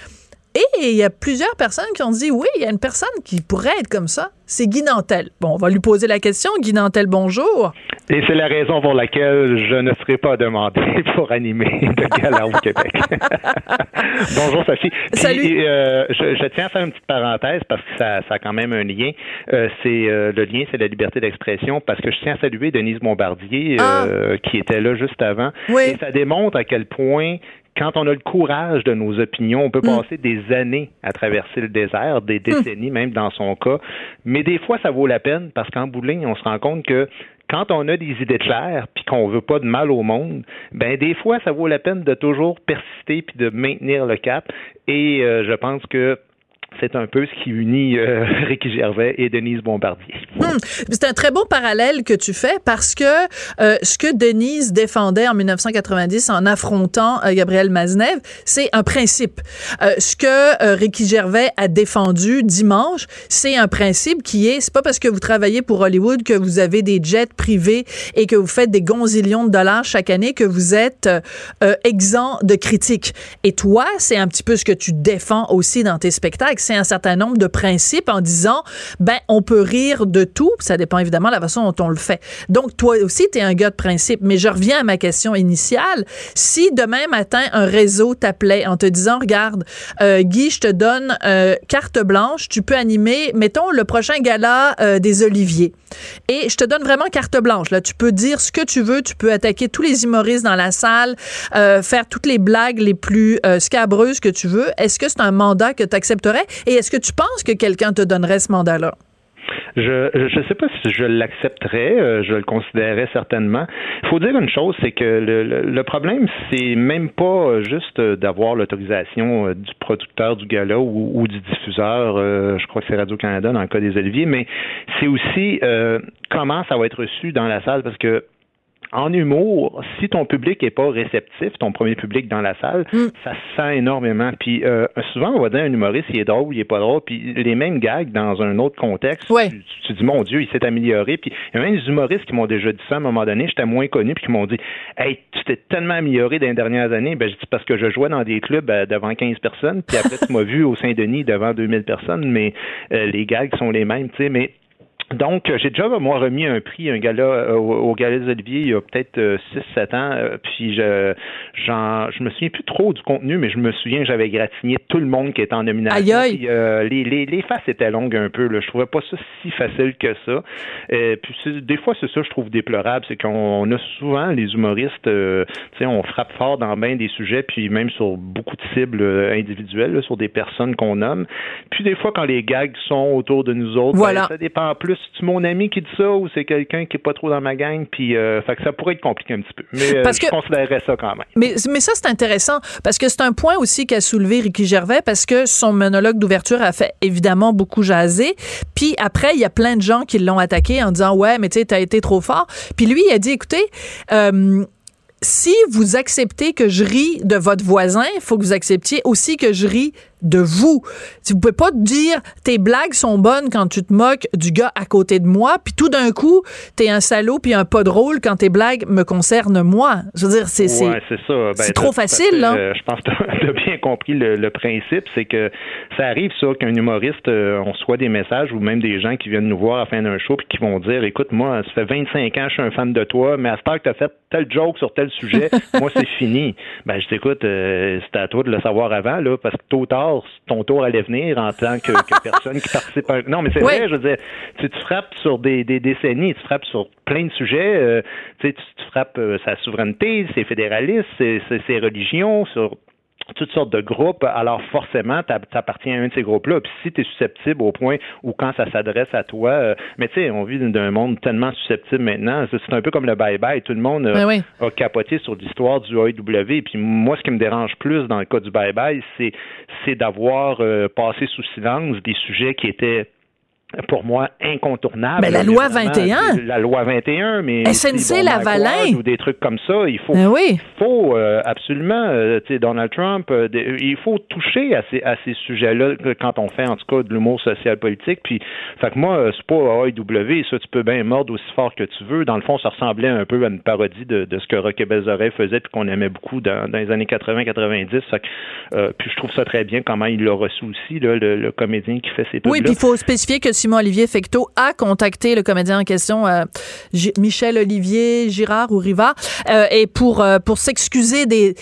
Et il y a plusieurs personnes qui ont dit, oui, il y a une personne qui pourrait être comme ça c'est Guy Nantel. Bon, on va lui poser la question. Guy Nantel, bonjour. Et c'est la raison pour laquelle je ne serai pas demandé pour animer de gala au Québec. bonjour, Sophie. Salut. Euh, je, tiens à faire une petite parenthèse parce que ça, a quand même un lien. Euh, c'est euh, le lien, c'est la liberté d'expression parce que je tiens à saluer Denise Bombardier ah. qui était là juste avant. Oui. Et ça démontre à quel point quand on a le courage de nos opinions, on peut mm. passer des années à traverser le désert, des mm. décennies même dans son cas. Mais des fois, ça vaut la peine parce qu'en bout on se rend compte que quand on a des idées claires puis qu'on veut pas de mal au monde, ben des fois ça vaut la peine de toujours persister puis de maintenir le cap. Et euh, je pense que c'est un peu ce qui unit euh, Ricky Gervais et Denise Bombardier. Hmm. C'est un très beau parallèle que tu fais parce que euh, ce que Denise défendait en 1990 en affrontant euh, Gabriel Maznev, c'est un principe. ce que Ricky Gervais a défendu dimanche, c'est un principe qui est, c'est pas parce que vous travaillez pour Hollywood que vous avez des jets privés et que vous faites des gonzillions de dollars chaque année que vous êtes exempt de critiques. Et toi, c'est un petit peu ce que tu défends aussi dans tes spectacles un certain nombre de principes en disant, ben, on peut rire de tout. Ça dépend évidemment de la façon dont on le fait. Donc, toi aussi, tu es un gars de principe. Mais je reviens à ma question initiale. Si demain matin, un réseau t'appelait en te disant, regarde, euh, Guy, je te donne euh, carte blanche, tu peux animer, mettons, le prochain gala euh, des Oliviers. Et je te donne vraiment carte blanche. Là, tu peux dire ce que tu veux, tu peux attaquer tous les humoristes dans la salle, faire toutes les blagues les plus scabreuses que tu veux. Est-ce que c'est un mandat que tu accepterais? Et est-ce que tu penses que quelqu'un te donnerait ce mandat-là? Je ne sais pas si je l'accepterais, euh, je le considérerais certainement. Il faut dire une chose, c'est que le, le, problème, c'est même pas juste d'avoir l'autorisation euh, du producteur du gala ou, du diffuseur, euh, je crois que c'est Radio-Canada dans le cas des Oliviers, mais c'est aussi comment ça va être reçu dans la salle, parce que en humour, si ton public est pas réceptif, ton premier public dans la salle, mm. ça se sent énormément. Puis euh, souvent, on va dire un humoriste, il est drôle, il est pas drôle, puis les mêmes gags dans un autre contexte, tu, tu, dis mon Dieu, il s'est amélioré. Puis il y a même des humoristes qui m'ont déjà dit ça à un moment donné, j'étais moins connu, puis qui m'ont dit, hey, tu t'es tellement amélioré dans les dernières années. Ben je dis parce que je jouais dans des clubs euh, devant 15 personnes, puis après tu m'as vu au Saint-Denis devant 2000 personnes, mais euh, les gags sont les mêmes, tu sais, mais donc, euh, j'ai déjà, moi, remis un prix, un gala euh, au, au Gala des Oliviers il y a peut-être 6-7 euh, ans. puis, je, j'en, je me souviens plus trop du contenu, mais je me souviens que j'avais gratigné tout le monde qui était en nomination. Aïe, les, les, les faces étaient longues un peu. Là. Je trouvais pas ça si facile que ça. puis, des fois, c'est ça, je trouve déplorable. C'est qu'on a souvent, les humoristes, tu sais, on frappe fort dans bien des sujets, puis même sur beaucoup de cibles individuelles, sur des personnes qu'on nomme. Puis, des fois, quand les gags sont autour de nous autres, voilà. Ben, ça dépend plus c'est mon ami qui dit ça ou c'est quelqu'un qui est pas trop dans ma gang puis euh, fait que ça pourrait être compliqué un petit peu. Mais euh, je considérerais ça quand même. Mais, mais ça c'est intéressant parce que c'est un point aussi qu'a soulevé Ricky Gervais parce que son monologue d'ouverture a fait évidemment beaucoup jaser. Puis après il y a plein de gens qui l'ont attaqué en disant ouais mais tu sais t'as été trop fort. Puis lui il a dit écoutez euh, si vous acceptez que je ris de votre voisin, il faut que vous acceptiez aussi que je ris de vous. Si vous pouvez pas dire tes blagues sont bonnes quand tu te moques du gars à côté de moi, puis tout d'un coup, t'es un salaud puis un pas drôle quand tes blagues me concernent moi. Je veux dire, c'est ouais, c'est ben, trop facile là. Euh, je pense que tu as bien compris le, principe, c'est que ça arrive ça qu'un humoriste euh, on soit des messages ou même des gens qui viennent nous voir à la fin d'un show puis qui vont dire écoute moi, ça fait 25 ans je suis un fan de toi, mais à ce temps que tu as fait tel joke sur sujet, moi c'est fini. Ben je t'écoute, euh, c'était à toi de le savoir avant là parce que tôt ou tard ton tour allait venir en tant que, personne qui participe à Non, mais c'est vrai, je veux dire, tu, tu frappes sur des, décennies, tu frappes sur plein de sujets, euh, tu, tu frappes euh, sa souveraineté, ses fédéralistes, ses, ses religions, sur toutes sortes de groupes, alors forcément, tu appartiens à un de ces groupes-là. Puis si tu es susceptible au point où quand ça s'adresse à toi, euh, mais tu sais, on vit d'un monde tellement susceptible maintenant, c'est un peu comme le bye-bye. Tout le monde euh, ben a capoté sur l'histoire du AEW. Puis moi, ce qui me dérange plus dans le cas du bye-bye, c'est d'avoir euh, passé sous silence des sujets qui étaient pour moi incontournable. Mais la loi 21. La loi 21, mais SNC Lavalin ou des trucs comme ça, il faut, ben oui. il faut euh, absolument, euh, tu sais, Donald Trump, euh, il faut toucher à ces, à ces sujets-là quand on fait en tout cas de l'humour social politique. Puis, fait que moi, c'est pas AEW, ça tu peux bien mordre aussi fort que tu veux. Dans le fond, ça ressemblait un peu à une parodie de, de ce que Roque Belzorel faisait puis qu'on aimait beaucoup dans, dans les années 80-90. puis je trouve ça très bien comment il l'a reçu aussi, là, le, le, comédien qui fait ses Oui, puis il faut spécifier que Simon-Olivier Fecteau a contacté le comédien en question, euh, Michel Olivier Girard ou Riva, euh, et pour, euh, pour s'excuser des...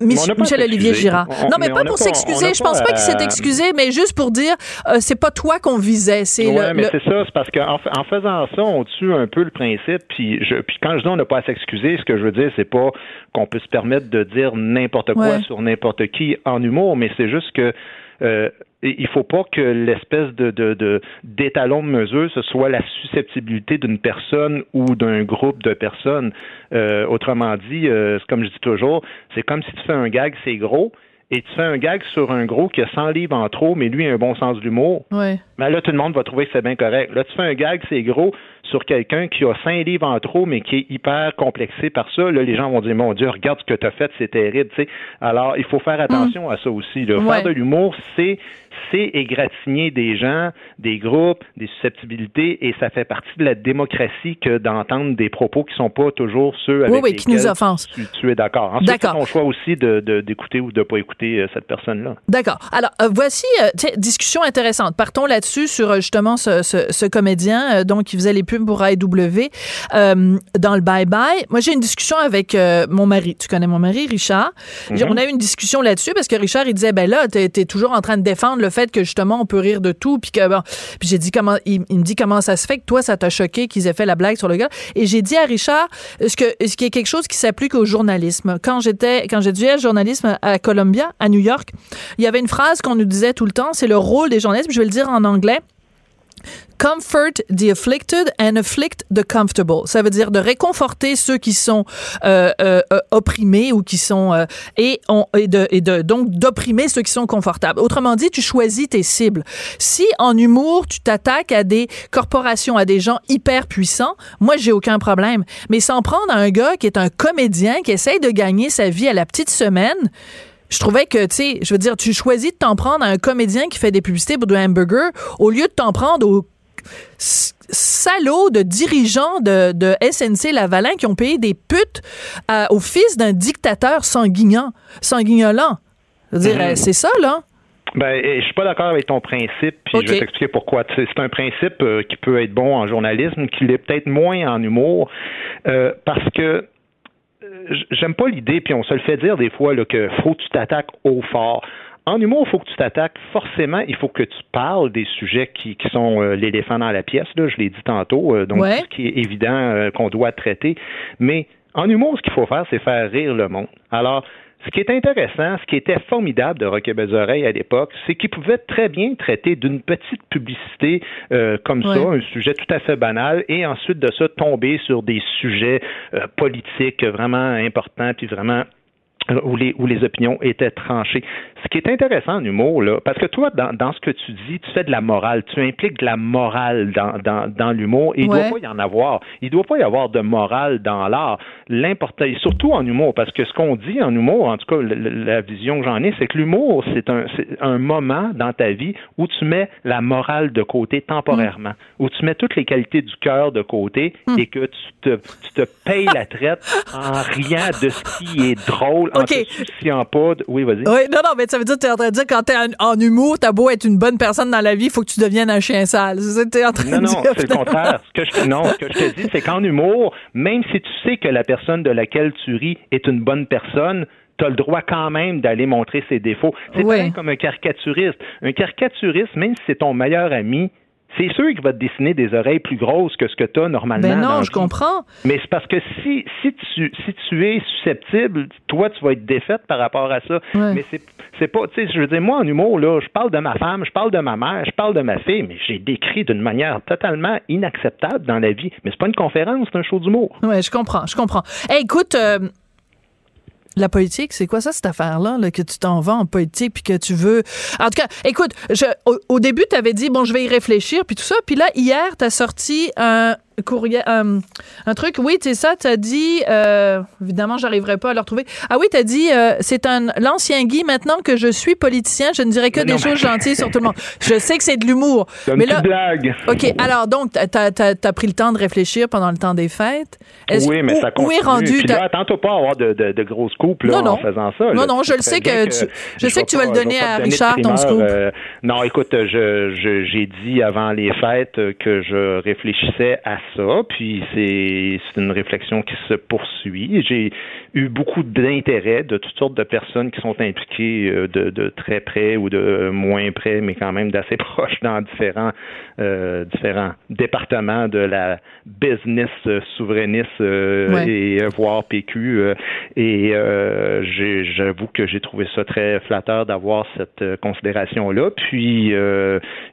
Michel Olivier Girard. non, mais, pas pour s'excuser. Je pense pas qu'il s'est excusé, mais juste pour dire, c'est pas toi qu'on visait. C'est ouais, mais c'est ça. C'est parce qu'en en faisant ça, on tue un peu le principe. Puis, je, puis quand je dis on n'a pas à s'excuser, ce que je veux dire, c'est pas qu'on peut se permettre de dire n'importe quoi sur n'importe qui en humour, mais c'est juste que euh, il faut pas que l'espèce de, d'étalon de, mesure, ce soit la susceptibilité d'une personne ou d'un groupe de personnes. Euh, autrement dit, euh, comme je dis toujours, c'est comme si tu fais un gag, c'est gros, et tu fais un gag sur un gros qui a 100 livres en trop, mais lui a un bon sens d'humour, ouais. mais là, tout le monde va trouver que c'est bien correct. Là, tu fais un gag, c'est gros, sur quelqu'un qui a 5 livres en trop, mais qui est hyper complexé par ça. Là, les gens vont dire, mon Dieu, regarde ce que tu as fait, c'est terrible. sais. Alors, il faut faire attention à ça aussi. Là. Faire de l'humour, c'est c'est égratigner des gens, des groupes, des susceptibilités, et ça fait partie de la démocratie que d'entendre des propos qui sont pas toujours ceux avec oui, oui, qui nous offensent. Tu, es d'accord. Ensuite, c'est ton choix aussi de, d'écouter ou de pas écouter euh, cette personne-là. D'accord. Alors, euh, voici, euh, discussion intéressante. Partons là-dessus sur justement ce, ce, ce comédien donc qui faisait les pubs pour AEW dans le Bye Bye. Moi, j'ai une discussion avec mon mari. Tu connais mon mari, Richard? Mm-hmm. On a eu une discussion là-dessus parce que Richard, il disait, ben là, tu es toujours en train de défendre le fait que justement on peut rire de tout puis que bon puis j'ai dit comment il, me dit comment ça se fait que toi ça t'a choqué qu'ils aient fait la blague sur le gars. Et j'ai dit à Richard ce que ce qui est quelque chose qui s'applique au journalisme? Quand j'étais quand j'étudiais le journalisme à Columbia à New York il y avait une phrase qu'on nous disait tout le temps c'est le rôle des journalistes je vais le dire en anglais comfort the afflicted and afflict the comfortable. Ça veut dire de réconforter ceux qui sont euh, euh, opprimés ou qui sont euh, et, donc d'opprimer ceux qui sont confortables. Autrement dit, tu choisis tes cibles. Si en humour tu t'attaques à des corporations, à des gens hyper puissants, moi j'ai aucun problème. Mais s'en prendre à un gars qui est un comédien qui essaye de gagner sa vie à la petite semaine je trouvais que, tu sais, je veux dire, tu choisis de t'en prendre à un comédien qui fait des publicités pour du hamburger au lieu de t'en prendre au salauds de dirigeants de, de SNC Lavalin qui ont payé des putes au fils d'un dictateur sanguignant, sanguignolant. Je veux dire, mhm. c'est ça, là? Ben, je suis pas d'accord avec ton principe, puis je vais t'expliquer pourquoi. C'est un principe euh, qui peut être bon en journalisme, qui l'est peut-être moins en humour, euh, parce que euh, j'aime pas l'idée, puis on se le fait dire des fois, là, que faut que tu t'attaques au fort. En humour, il faut que tu t'attaques. Forcément, il faut que tu parles des sujets qui, qui sont euh, l'éléphant dans la pièce. Là, je l'ai dit tantôt, euh, donc ce qui est évident euh, qu'on doit traiter. Mais en humour, ce qu'il faut faire, c'est faire rire le monde. Alors, ce qui est intéressant, ce qui était formidable de Rocket Oreilles à l'époque, c'est qu'il pouvait très bien traiter d'une petite publicité comme ça, un sujet tout à fait banal, et ensuite de ça tomber sur des sujets politiques vraiment importants puis vraiment où les, où les opinions étaient tranchées. Ce qui est intéressant en humour, là, parce que toi, dans, dans ce que tu dis, tu fais de la morale, tu impliques de la morale dans, dans, dans l'humour, et il ne doit pas y en avoir. Il ne doit pas y avoir de morale dans l'art. L'important, et surtout en humour, parce que ce qu'on dit en humour, en tout cas, la, vision que j'en ai, c'est que l'humour, c'est un, un moment dans ta vie où tu mets la morale de côté temporairement, mm. où tu mets toutes les qualités du cœur de côté mm. et que tu te, tu te payes la traite en riant de ce qui est drôle OK. en poudre? Oui, vas-y. Oui, non, non, mais ça veut dire que tu es en train de dire quand tu es en, humour, t'as beau être une bonne personne dans la vie, il faut que tu deviennes un chien sale. C'est ça en train non, de dire. Non, c'est le contraire. Ce que je, non, ce que je te dis, c'est qu'en humour, même si tu sais que la personne de laquelle tu ris est une bonne personne, tu as le droit quand même d'aller montrer ses défauts. C'est oui. comme un caricaturiste. Un caricaturiste, même si c'est ton meilleur ami, c'est sûr qu'il va te dessiner des oreilles plus grosses que ce que tu as normalement. Ben non, je comprends. Mais c'est parce que si, si, tu, si tu es susceptible, toi, tu vas être défaite par rapport à ça. Mais c'est, c'est pas, tu sais, je veux dire, moi, en humour, là, je parle de ma femme, je parle de ma mère, je parle de ma fille, mais j'ai décrit d'une manière totalement inacceptable dans la vie. Mais c'est pas une conférence, c'est un show d'humour. Oui, je comprends, je comprends. écoute, euh, la politique, c'est quoi ça, cette affaire-là, là, que tu t'en vas en politique puis que tu veux? En tout cas, écoute, je, au, début, tu avais dit, bon, je vais y réfléchir puis tout ça. Puis là, hier, tu as sorti un, courrier, euh, un truc, oui, c'est ça, tu as dit, euh, évidemment, j'arriverai pas à le retrouver. Ah oui, tu as dit, euh, c'est un l'ancien Guy, maintenant que je suis politicien, je ne dirai que des choses gentilles sur tout le monde. Je sais que c'est de l'humour. Mais là, blague. OK, alors donc, tu as, pris le temps de réfléchir pendant le temps des fêtes. Oui, mais ça continue. Où est rendu? Puis là, attends-toi pas à avoir de, de, de grosses coupes là, non, en faisant ça. Non, non, je le sais que, tu, je, sais que tu vas le donner à Richard, ton scoop. non, écoute, j'ai je, j'ai dit avant les fêtes que je réfléchissais à ça, puis c'est une réflexion qui se poursuit. J'ai eu beaucoup d'intérêt de toutes sortes de personnes qui sont impliquées euh, de, de, très près ou de moins près, mais quand même d'assez proches dans différents euh, différents départements de la business souverainiste euh, et voire PQ. et j'avoue que j'ai trouvé ça très flatteur d'avoir cette considération-là. Puis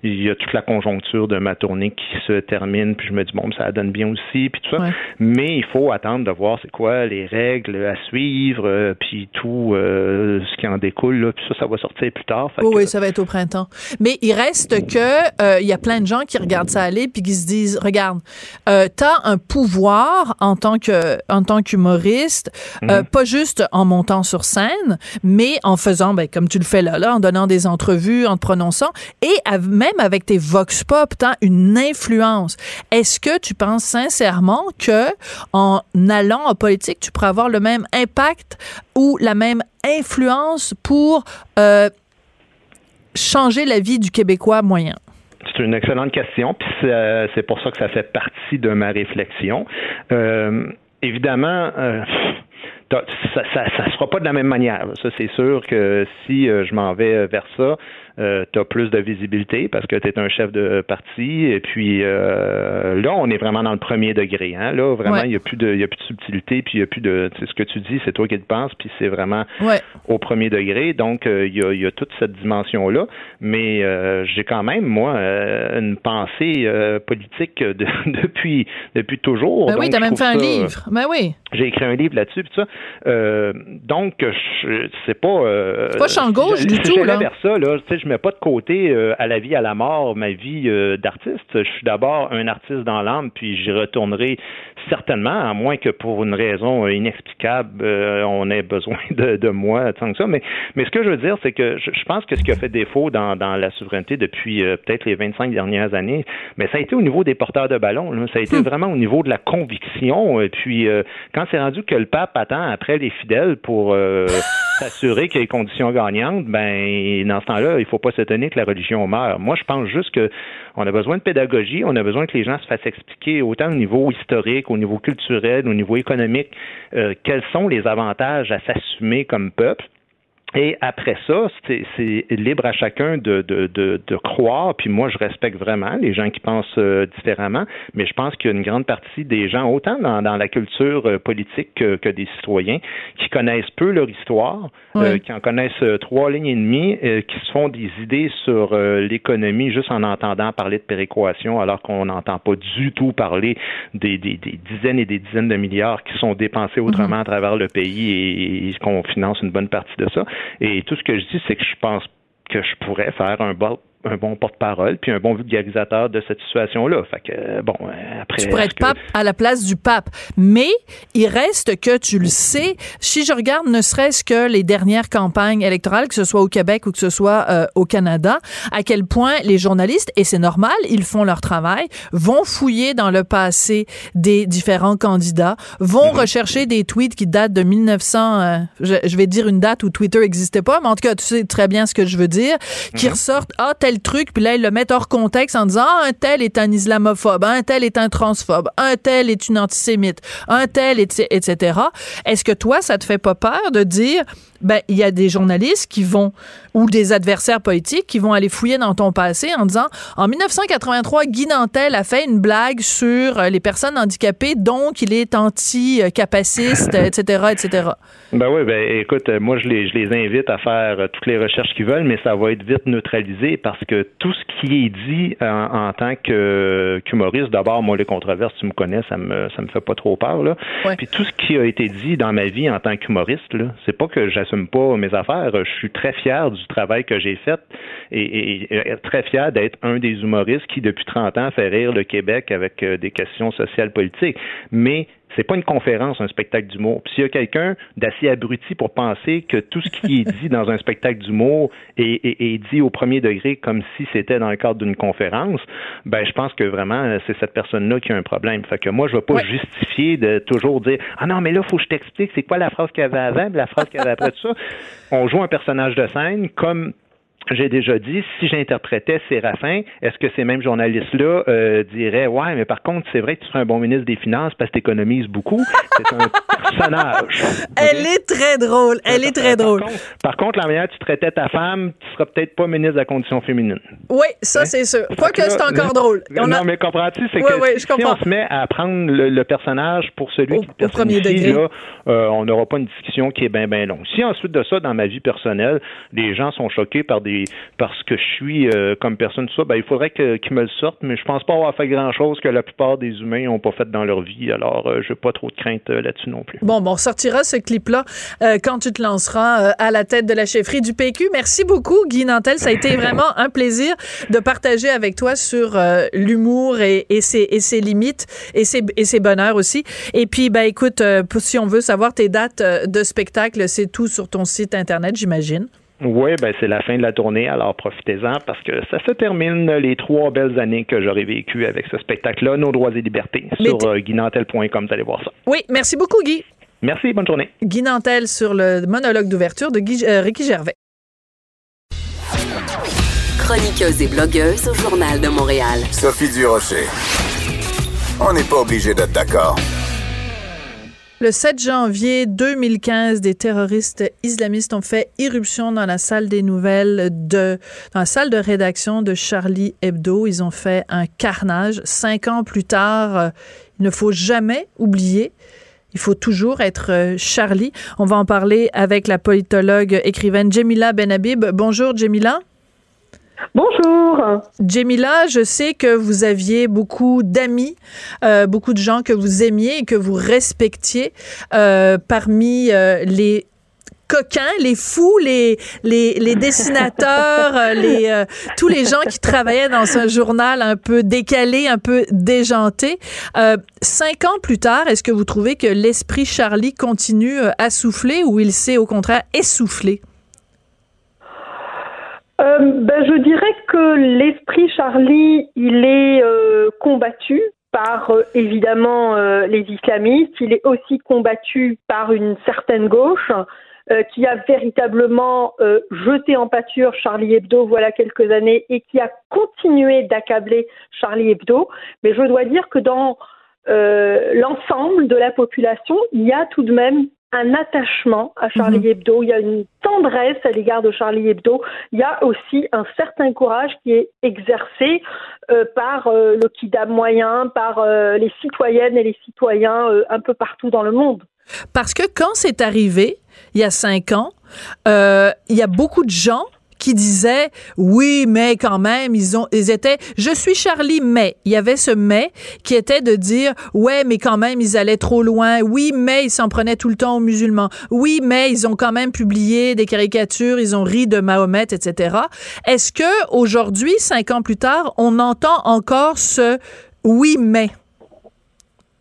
il y a toute la conjoncture de ma tournée qui se termine, puis je me dis bon, ça donne bien aussi, puis tout ça. Mais il faut attendre de voir c'est quoi les règles à suivre, euh, puis tout euh, ce qui en découle, là, puis ça, ça va sortir plus tard. Oui, oui, ça va être au printemps. Mais il reste que euh, il y a plein de gens qui regardent ça aller puis qui se disent, regarde, t'as un pouvoir en tant que en tant qu'humoriste, mhm. pas juste en montant sur scène, mais en faisant, ben, comme tu le fais là, là, en donnant des entrevues, en te prononçant, et même avec tes vox pop, t'as une influence. Est-ce que tu penses sincèrement que en allant en politique, tu pourrais avoir le même impact ou la même influence pour euh, changer la vie du Québécois moyen? C'est une excellente question, puis c'est pour ça que ça fait partie de ma réflexion. Euh, évidemment, euh, ça, ça, sera pas de la même manière. Ça, c'est sûr que si je m'en vais vers ça, euh, tu as plus de visibilité parce que tu es un chef de parti. Et puis euh, là, on est vraiment dans le premier degré. Hein. Là, vraiment, il n'y a, plus de, y a plus de subtilité, puis il n'y a plus de. C'est ce que tu dis, c'est toi qui le penses, puis c'est vraiment au premier degré. Donc, euh, il y, a, y, a, toute cette dimension-là. Mais euh, j'ai quand même, moi, une pensée politique de, depuis, depuis toujours. Ben oui, tu as même fait un livre. Ben oui. J'ai écrit un livre là-dessus, puis ça. donc, c'est pas. c'est pas champ gauche du tout, là. vers ça, là. Je mets pas de côté à la vie, à la mort, ma vie d'artiste. Je suis d'abord un artiste dans l'âme, puis j'y retournerai certainement, à moins que pour une raison inexplicable, on ait besoin de, de moi tant que ça. Mais, mais ce que je veux dire, c'est que je, pense que ce qui a fait défaut dans, dans la souveraineté depuis euh, peut-être les 25 dernières années, mais ça a été au niveau des porteurs de ballon. Ça a été hmm. vraiment au niveau de la conviction. Et puis, euh, quand c'est rendu que le pape attend après les fidèles pour euh, s'assurer qu'il y ait conditions gagnantes, ben dans ce temps-là, il ne faut pas s'étonner que la religion meure. Moi, je pense juste que on a besoin de pédagogie, on a besoin que les gens se fassent expliquer autant au niveau historique, au niveau culturel, au niveau économique, quels sont les avantages à s'assumer comme peuple et après ça, c'est libre à chacun de, de, de, de, croire. Puis moi, je respecte vraiment les gens qui pensent euh, différemment, mais je pense qu'il y a une grande partie des gens, autant dans, dans la culture euh, politique que, que, des citoyens, qui connaissent peu leur histoire, euh, qui en connaissent trois lignes et demie, qui se font des idées sur l'économie juste en entendant parler de péréquation, alors qu'on n'entend pas du tout parler des, des, des, dizaines et des dizaines de milliards qui sont dépensés autrement mhm. à travers le pays et, et qu'on finance une bonne partie de ça. Et tout ce que je dis, c'est que je pense que je pourrais faire un bon un bon porte-parole puis un bon vulgarisateur de cette situation-là. Fait que, bon, après. Tu pourrais être pape à la place du pape. Mais il reste que tu le sais, si je regarde ne serait-ce que les dernières campagnes électorales, que ce soit au Québec ou que ce soit euh, au Canada, à quel point les journalistes, et c'est normal, ils font leur travail, vont fouiller dans le passé des différents candidats, vont mhm. rechercher des tweets qui datent de 1900, euh, je, vais dire une date où Twitter n'existait pas, mais en tout cas, tu sais très bien ce que je veux dire, qui mhm. ressortent, ah, tel truc, puis là, ils le mettent hors contexte en disant ah, un tel est un islamophobe, un tel est un transphobe, un tel est une antisémite, un tel, etc. Est-ce que toi, ça te fait pas peur de dire ben il y a des journalistes qui vont ou des adversaires politiques qui vont aller fouiller dans ton passé en disant en 1983 Guy Nantel a fait une blague sur euh, les personnes handicapées donc il est anti-capaciste etc etc. Ben oui ben écoute moi je les je les invite à faire euh, toutes les recherches qu'ils veulent mais ça va être vite neutralisé parce que tout ce qui est dit en, tant qu'humoriste d'abord moi les controverses tu me connais ça me ça me fait pas trop peur là puis tout ce qui a été dit dans ma vie en tant qu'humoriste là c'est pas que j'assume pas mes affaires. Je suis très fier du travail que j'ai fait et, très fier d'être un des humoristes qui, depuis 30 ans, fait rire le Québec avec euh, des questions sociales politiques. Mais c'est pas une conférence, un spectacle d'humour. Puis s'il y a quelqu'un d'assez abruti pour penser que tout ce qui est dit dans un spectacle d'humour est, dit au premier degré comme si c'était dans le cadre d'une conférence, ben je pense que vraiment c'est cette personne-là qui a un problème. Fait que moi je vais pas justifier de toujours dire ah non mais là faut que je t'explique c'est quoi la phrase qu'il y avait avant, la phrase qu'il y avait après tout ça. On joue un personnage de scène comme j'ai déjà dit, si j'interprétais Séraphin, est-ce que ces mêmes journalistes-là euh, diraient Ouais, mais par contre, c'est vrai que tu serais un bon ministre des Finances parce que tu économises beaucoup. C'est un personnage. Elle est très drôle. Elle est très drôle. Par contre, la manière que tu traitais ta femme, tu seras peut-être pas ministre de la condition féminine. Oui, ça, hein? c'est sûr. Pas que, c'est encore drôle. non, mais comprends-tu? C'est que si on se met à prendre le, personnage pour celui qui le premier degré. Là, euh, on n'aura pas une discussion qui est bien, bien longue. Si ensuite de ça, dans ma vie personnelle, les gens sont choqués par des parce que je suis euh, comme personne tout ça, ben, il faudrait qu'ils me le sortent, mais je pense pas avoir fait grand-chose que la plupart des humains n'ont pas fait dans leur vie. Alors, euh, je n'ai pas trop de crainte euh, là-dessus non plus. Bon, bon, on sortira ce clip-là quand tu te lanceras à la tête de la chefferie du PQ. Merci beaucoup, Guy Nantel. Ça a été vraiment un plaisir de partager avec toi sur l'humour et, ses, et, limites et ses, et ses bonheurs aussi. Et puis, ben, écoute, si on veut savoir tes dates de spectacle, c'est tout sur ton site Internet, j'imagine. Oui, ben c'est la fin de la tournée, alors profitez-en parce que ça se termine les trois belles années que j'aurais vécues avec ce spectacle-là, Nos droits et libertés, sur euh, guinantel.com, vous allez voir ça. Oui, merci beaucoup, Guy. Merci, bonne journée. Guy Nantel sur le monologue d'ouverture de Guy, euh, Ricky Gervais. Chroniqueuse et blogueuse au Journal de Montréal. Sophie Durocher. On n'est pas obligé d'être d'accord. Le 7 janvier 2015, des terroristes islamistes ont fait irruption dans la salle des nouvelles de, dans la salle de rédaction de Charlie Hebdo. Ils ont fait un carnage. Cinq ans plus tard, euh, il ne faut jamais oublier. Il faut toujours être euh, Charlie. On va en parler avec la politologue écrivaine Jemila Benhabib. Bonjour, Jemila. Bonjour. Jemila, je sais que vous aviez beaucoup d'amis, euh, beaucoup de gens que vous aimiez et que vous respectiez euh, parmi euh, les coquins, les fous, les, les, dessinateurs, les, tous les gens qui travaillaient dans un journal un peu décalé, un peu déjanté. Cinq ans plus tard, est-ce que vous trouvez que l'esprit Charlie continue à souffler ou il s'est au contraire essoufflé? Euh, ben, je dirais que l'esprit Charlie, il est euh, combattu par euh, évidemment les islamistes, il est aussi combattu par une certaine gauche qui a véritablement jeté en pâture Charlie Hebdo voilà quelques années et qui a continué d'accabler Charlie Hebdo. Mais je dois dire que dans l'ensemble de la population, il y a tout de même un attachement à Charlie mhm. Hebdo, il y a une tendresse à l'égard de Charlie Hebdo, il y a aussi un certain courage qui est exercé euh, par euh, le Kidam moyen, par euh, les citoyennes et les citoyens un peu partout dans le monde. Parce que quand c'est arrivé, il y a cinq ans, il y a beaucoup de gens qui disait oui, mais quand même, ils ont, ils étaient, je suis Charlie, mais il y avait ce mais qui était de dire ouais, mais quand même, ils allaient trop loin. Oui, mais ils s'en prenaient tout le temps aux musulmans. Oui, mais ils ont quand même publié des caricatures, ils ont ri de Mahomet, etc. Est-ce que aujourd'hui, cinq ans plus tard, on entend encore ce oui, mais?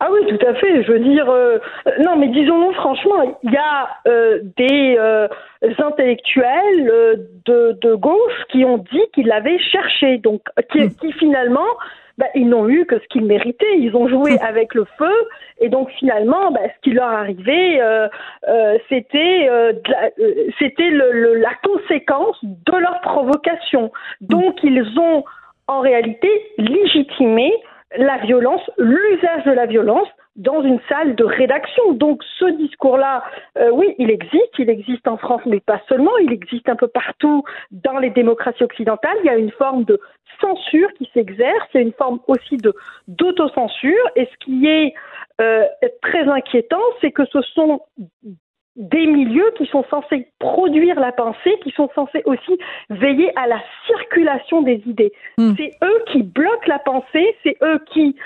Ah oui, tout à fait. Je veux dire, euh, non, mais disons-nous franchement, il y a euh, des euh, intellectuels de, de, gauche qui ont dit qu'ils l'avaient cherché, donc qui, hmm. qui finalement, bah, ils n'ont eu que ce qu'ils méritaient. Ils ont joué hmm. avec le feu, et donc finalement, bah, ce qui leur arrivait, c'était c'était le, la conséquence de leur provocation. Donc ils ont en réalité légitimé la violence, l'usage de la violence dans une salle de rédaction. Donc ce discours-là, euh, oui, il existe, il existe en France, mais pas seulement, il existe un peu partout dans les démocraties occidentales. Il y a une forme de censure qui s'exerce, il y a une forme aussi de d'autocensure. Et ce qui est euh, très inquiétant, c'est que ce sont des milieux qui sont censés produire la pensée, qui sont censés aussi veiller à la circulation des idées. Hmm. C'est eux qui bloquent la pensée, c'est eux qui,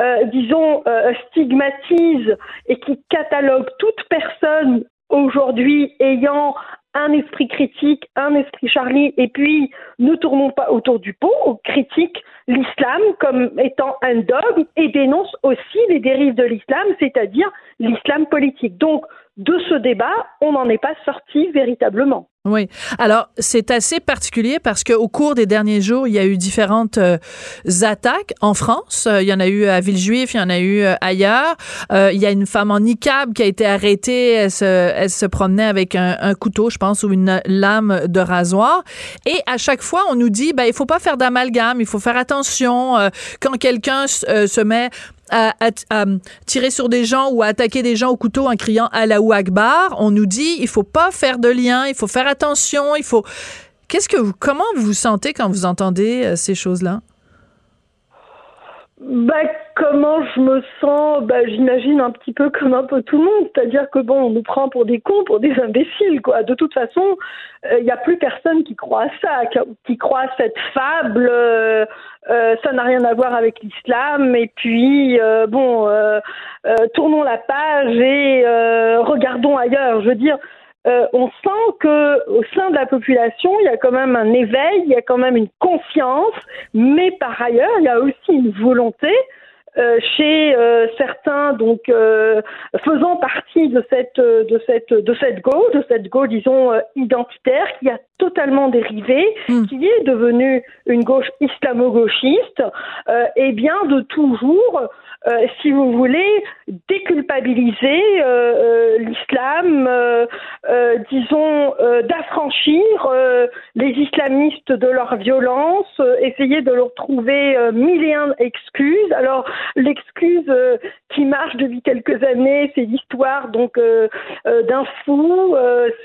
euh, disons, euh, stigmatisent et qui cataloguent toute personne aujourd'hui ayant un esprit critique, un esprit Charlie, et puis ne tournons pas autour du pot, on critique l'islam comme étant un dogme et dénonce aussi les dérives de l'islam, c'est-à-dire l'islam politique. Donc, de ce débat, on n'en est pas sorti véritablement. Oui. Alors, c'est assez particulier parce qu'au cours des derniers jours, il y a eu différentes euh, attaques en France. Euh, il y en a eu à Villejuif, il y en a eu euh, ailleurs. il y a une femme en niqab qui a été arrêtée. Elle se, promenait avec un, un, couteau, je pense, ou une lame de rasoir. Et à chaque fois, on nous dit, ben, il faut pas faire d'amalgame, il faut faire attention quand quelqu'un se met à, tirer sur des gens ou à attaquer des gens au couteau en criant Allahu Akbar, on nous dit il faut pas faire de lien, il faut faire attention, il faut. Qu'est-ce que vous, comment vous vous sentez quand vous entendez euh, ces choses-là? Bah, comment je me sens? Bah, J'imagine un petit peu comme un peu tout le monde, c'est-à-dire que bon, on nous prend pour des cons, pour des imbéciles, quoi. De toute façon, il euh, n'y a plus personne qui croit à ça, qui croit à cette fable. Euh, euh, ça n'a rien à voir avec l'islam. Et puis, bon, tournons la page et regardons ailleurs. Je veux dire, euh, on sent que au sein de la population, il y a quand même un éveil, il y a quand même une conscience, mais par ailleurs, il y a aussi une volonté euh, chez euh, certains donc faisant partie de cette de cette de cette gauche, de cette gauche disons identitaire qui a totalement dérivé, hmm. qui est devenue une gauche islamo-gauchiste, et bien de toujours euh, si vous voulez, déculpabiliser euh, euh, l'islam, disons, d'affranchir les islamistes de leur violence, essayer de leur trouver mille et un excuses. Alors, l'excuse qui marche depuis quelques années. C'est l'histoire donc d'un fou,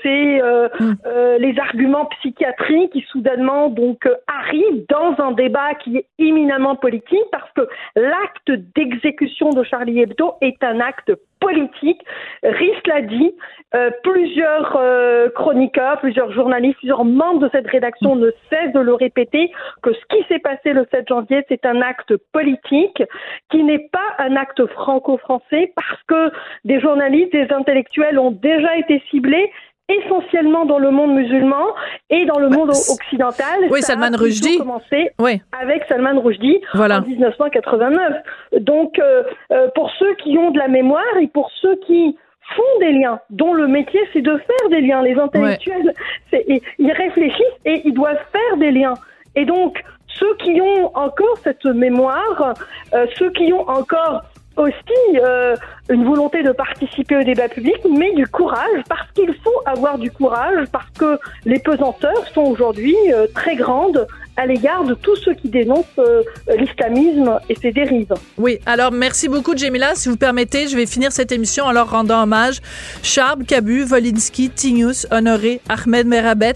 c'est mm. les arguments psychiatriques qui soudainement donc arrivent dans un débat qui est éminemment politique parce que l'acte d'exécution de Charlie Hebdo est un acte politique. Riss l'a dit, euh, plusieurs euh, chroniqueurs, plusieurs journalistes, plusieurs membres de cette rédaction ne cessent de le répéter, que ce qui s'est passé le 7 janvier, c'est un acte politique qui n'est pas un acte franco-français parce que des journalistes, des intellectuels ont déjà été ciblés essentiellement dans le monde musulman et dans le bah, monde occidental. Oui, Salman Rushdie. commencé oui. avec Salman Rushdie en 1989. Donc, euh, euh, pour ceux qui ont de la mémoire et pour ceux qui font des liens, dont le métier c'est de faire des liens, les intellectuels, ils réfléchissent et ils doivent faire des liens. Et donc, ceux qui ont encore cette mémoire, euh, ceux qui ont encore aussi euh, une volonté de participer au débat public, mais du courage, parce qu'il faut avoir du courage, parce que les pesanteurs sont aujourd'hui euh, très grandes à l'égard de tous ceux qui dénoncent euh, l'islamisme et ses dérives. Oui, alors merci beaucoup Jamila. Si vous permettez, je vais finir cette émission en leur rendant hommage. Charles Cabu, Volinsky, Tignous, Honoré, Ahmed Merabet,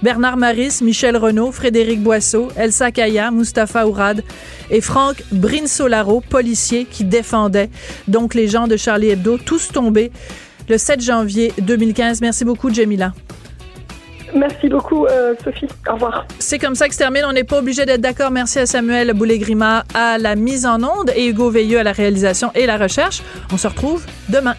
Bernard Maris, Michel Renaud, Frédéric Boisseau, Elsa Kaya, Mustapha Ourad et Franck Brinsolaro, policier qui défendait donc les gens de Charlie Hebdo, tous tombés le 7 janvier 2015. Merci beaucoup Jamila. Merci beaucoup, euh, Sophie. Au revoir. C'est comme ça que se termine. On n'est pas obligé d'être d'accord. Merci à Samuel Boulay-Grima à la mise en onde et Hugo Veilleux à la réalisation et la recherche. On se retrouve demain.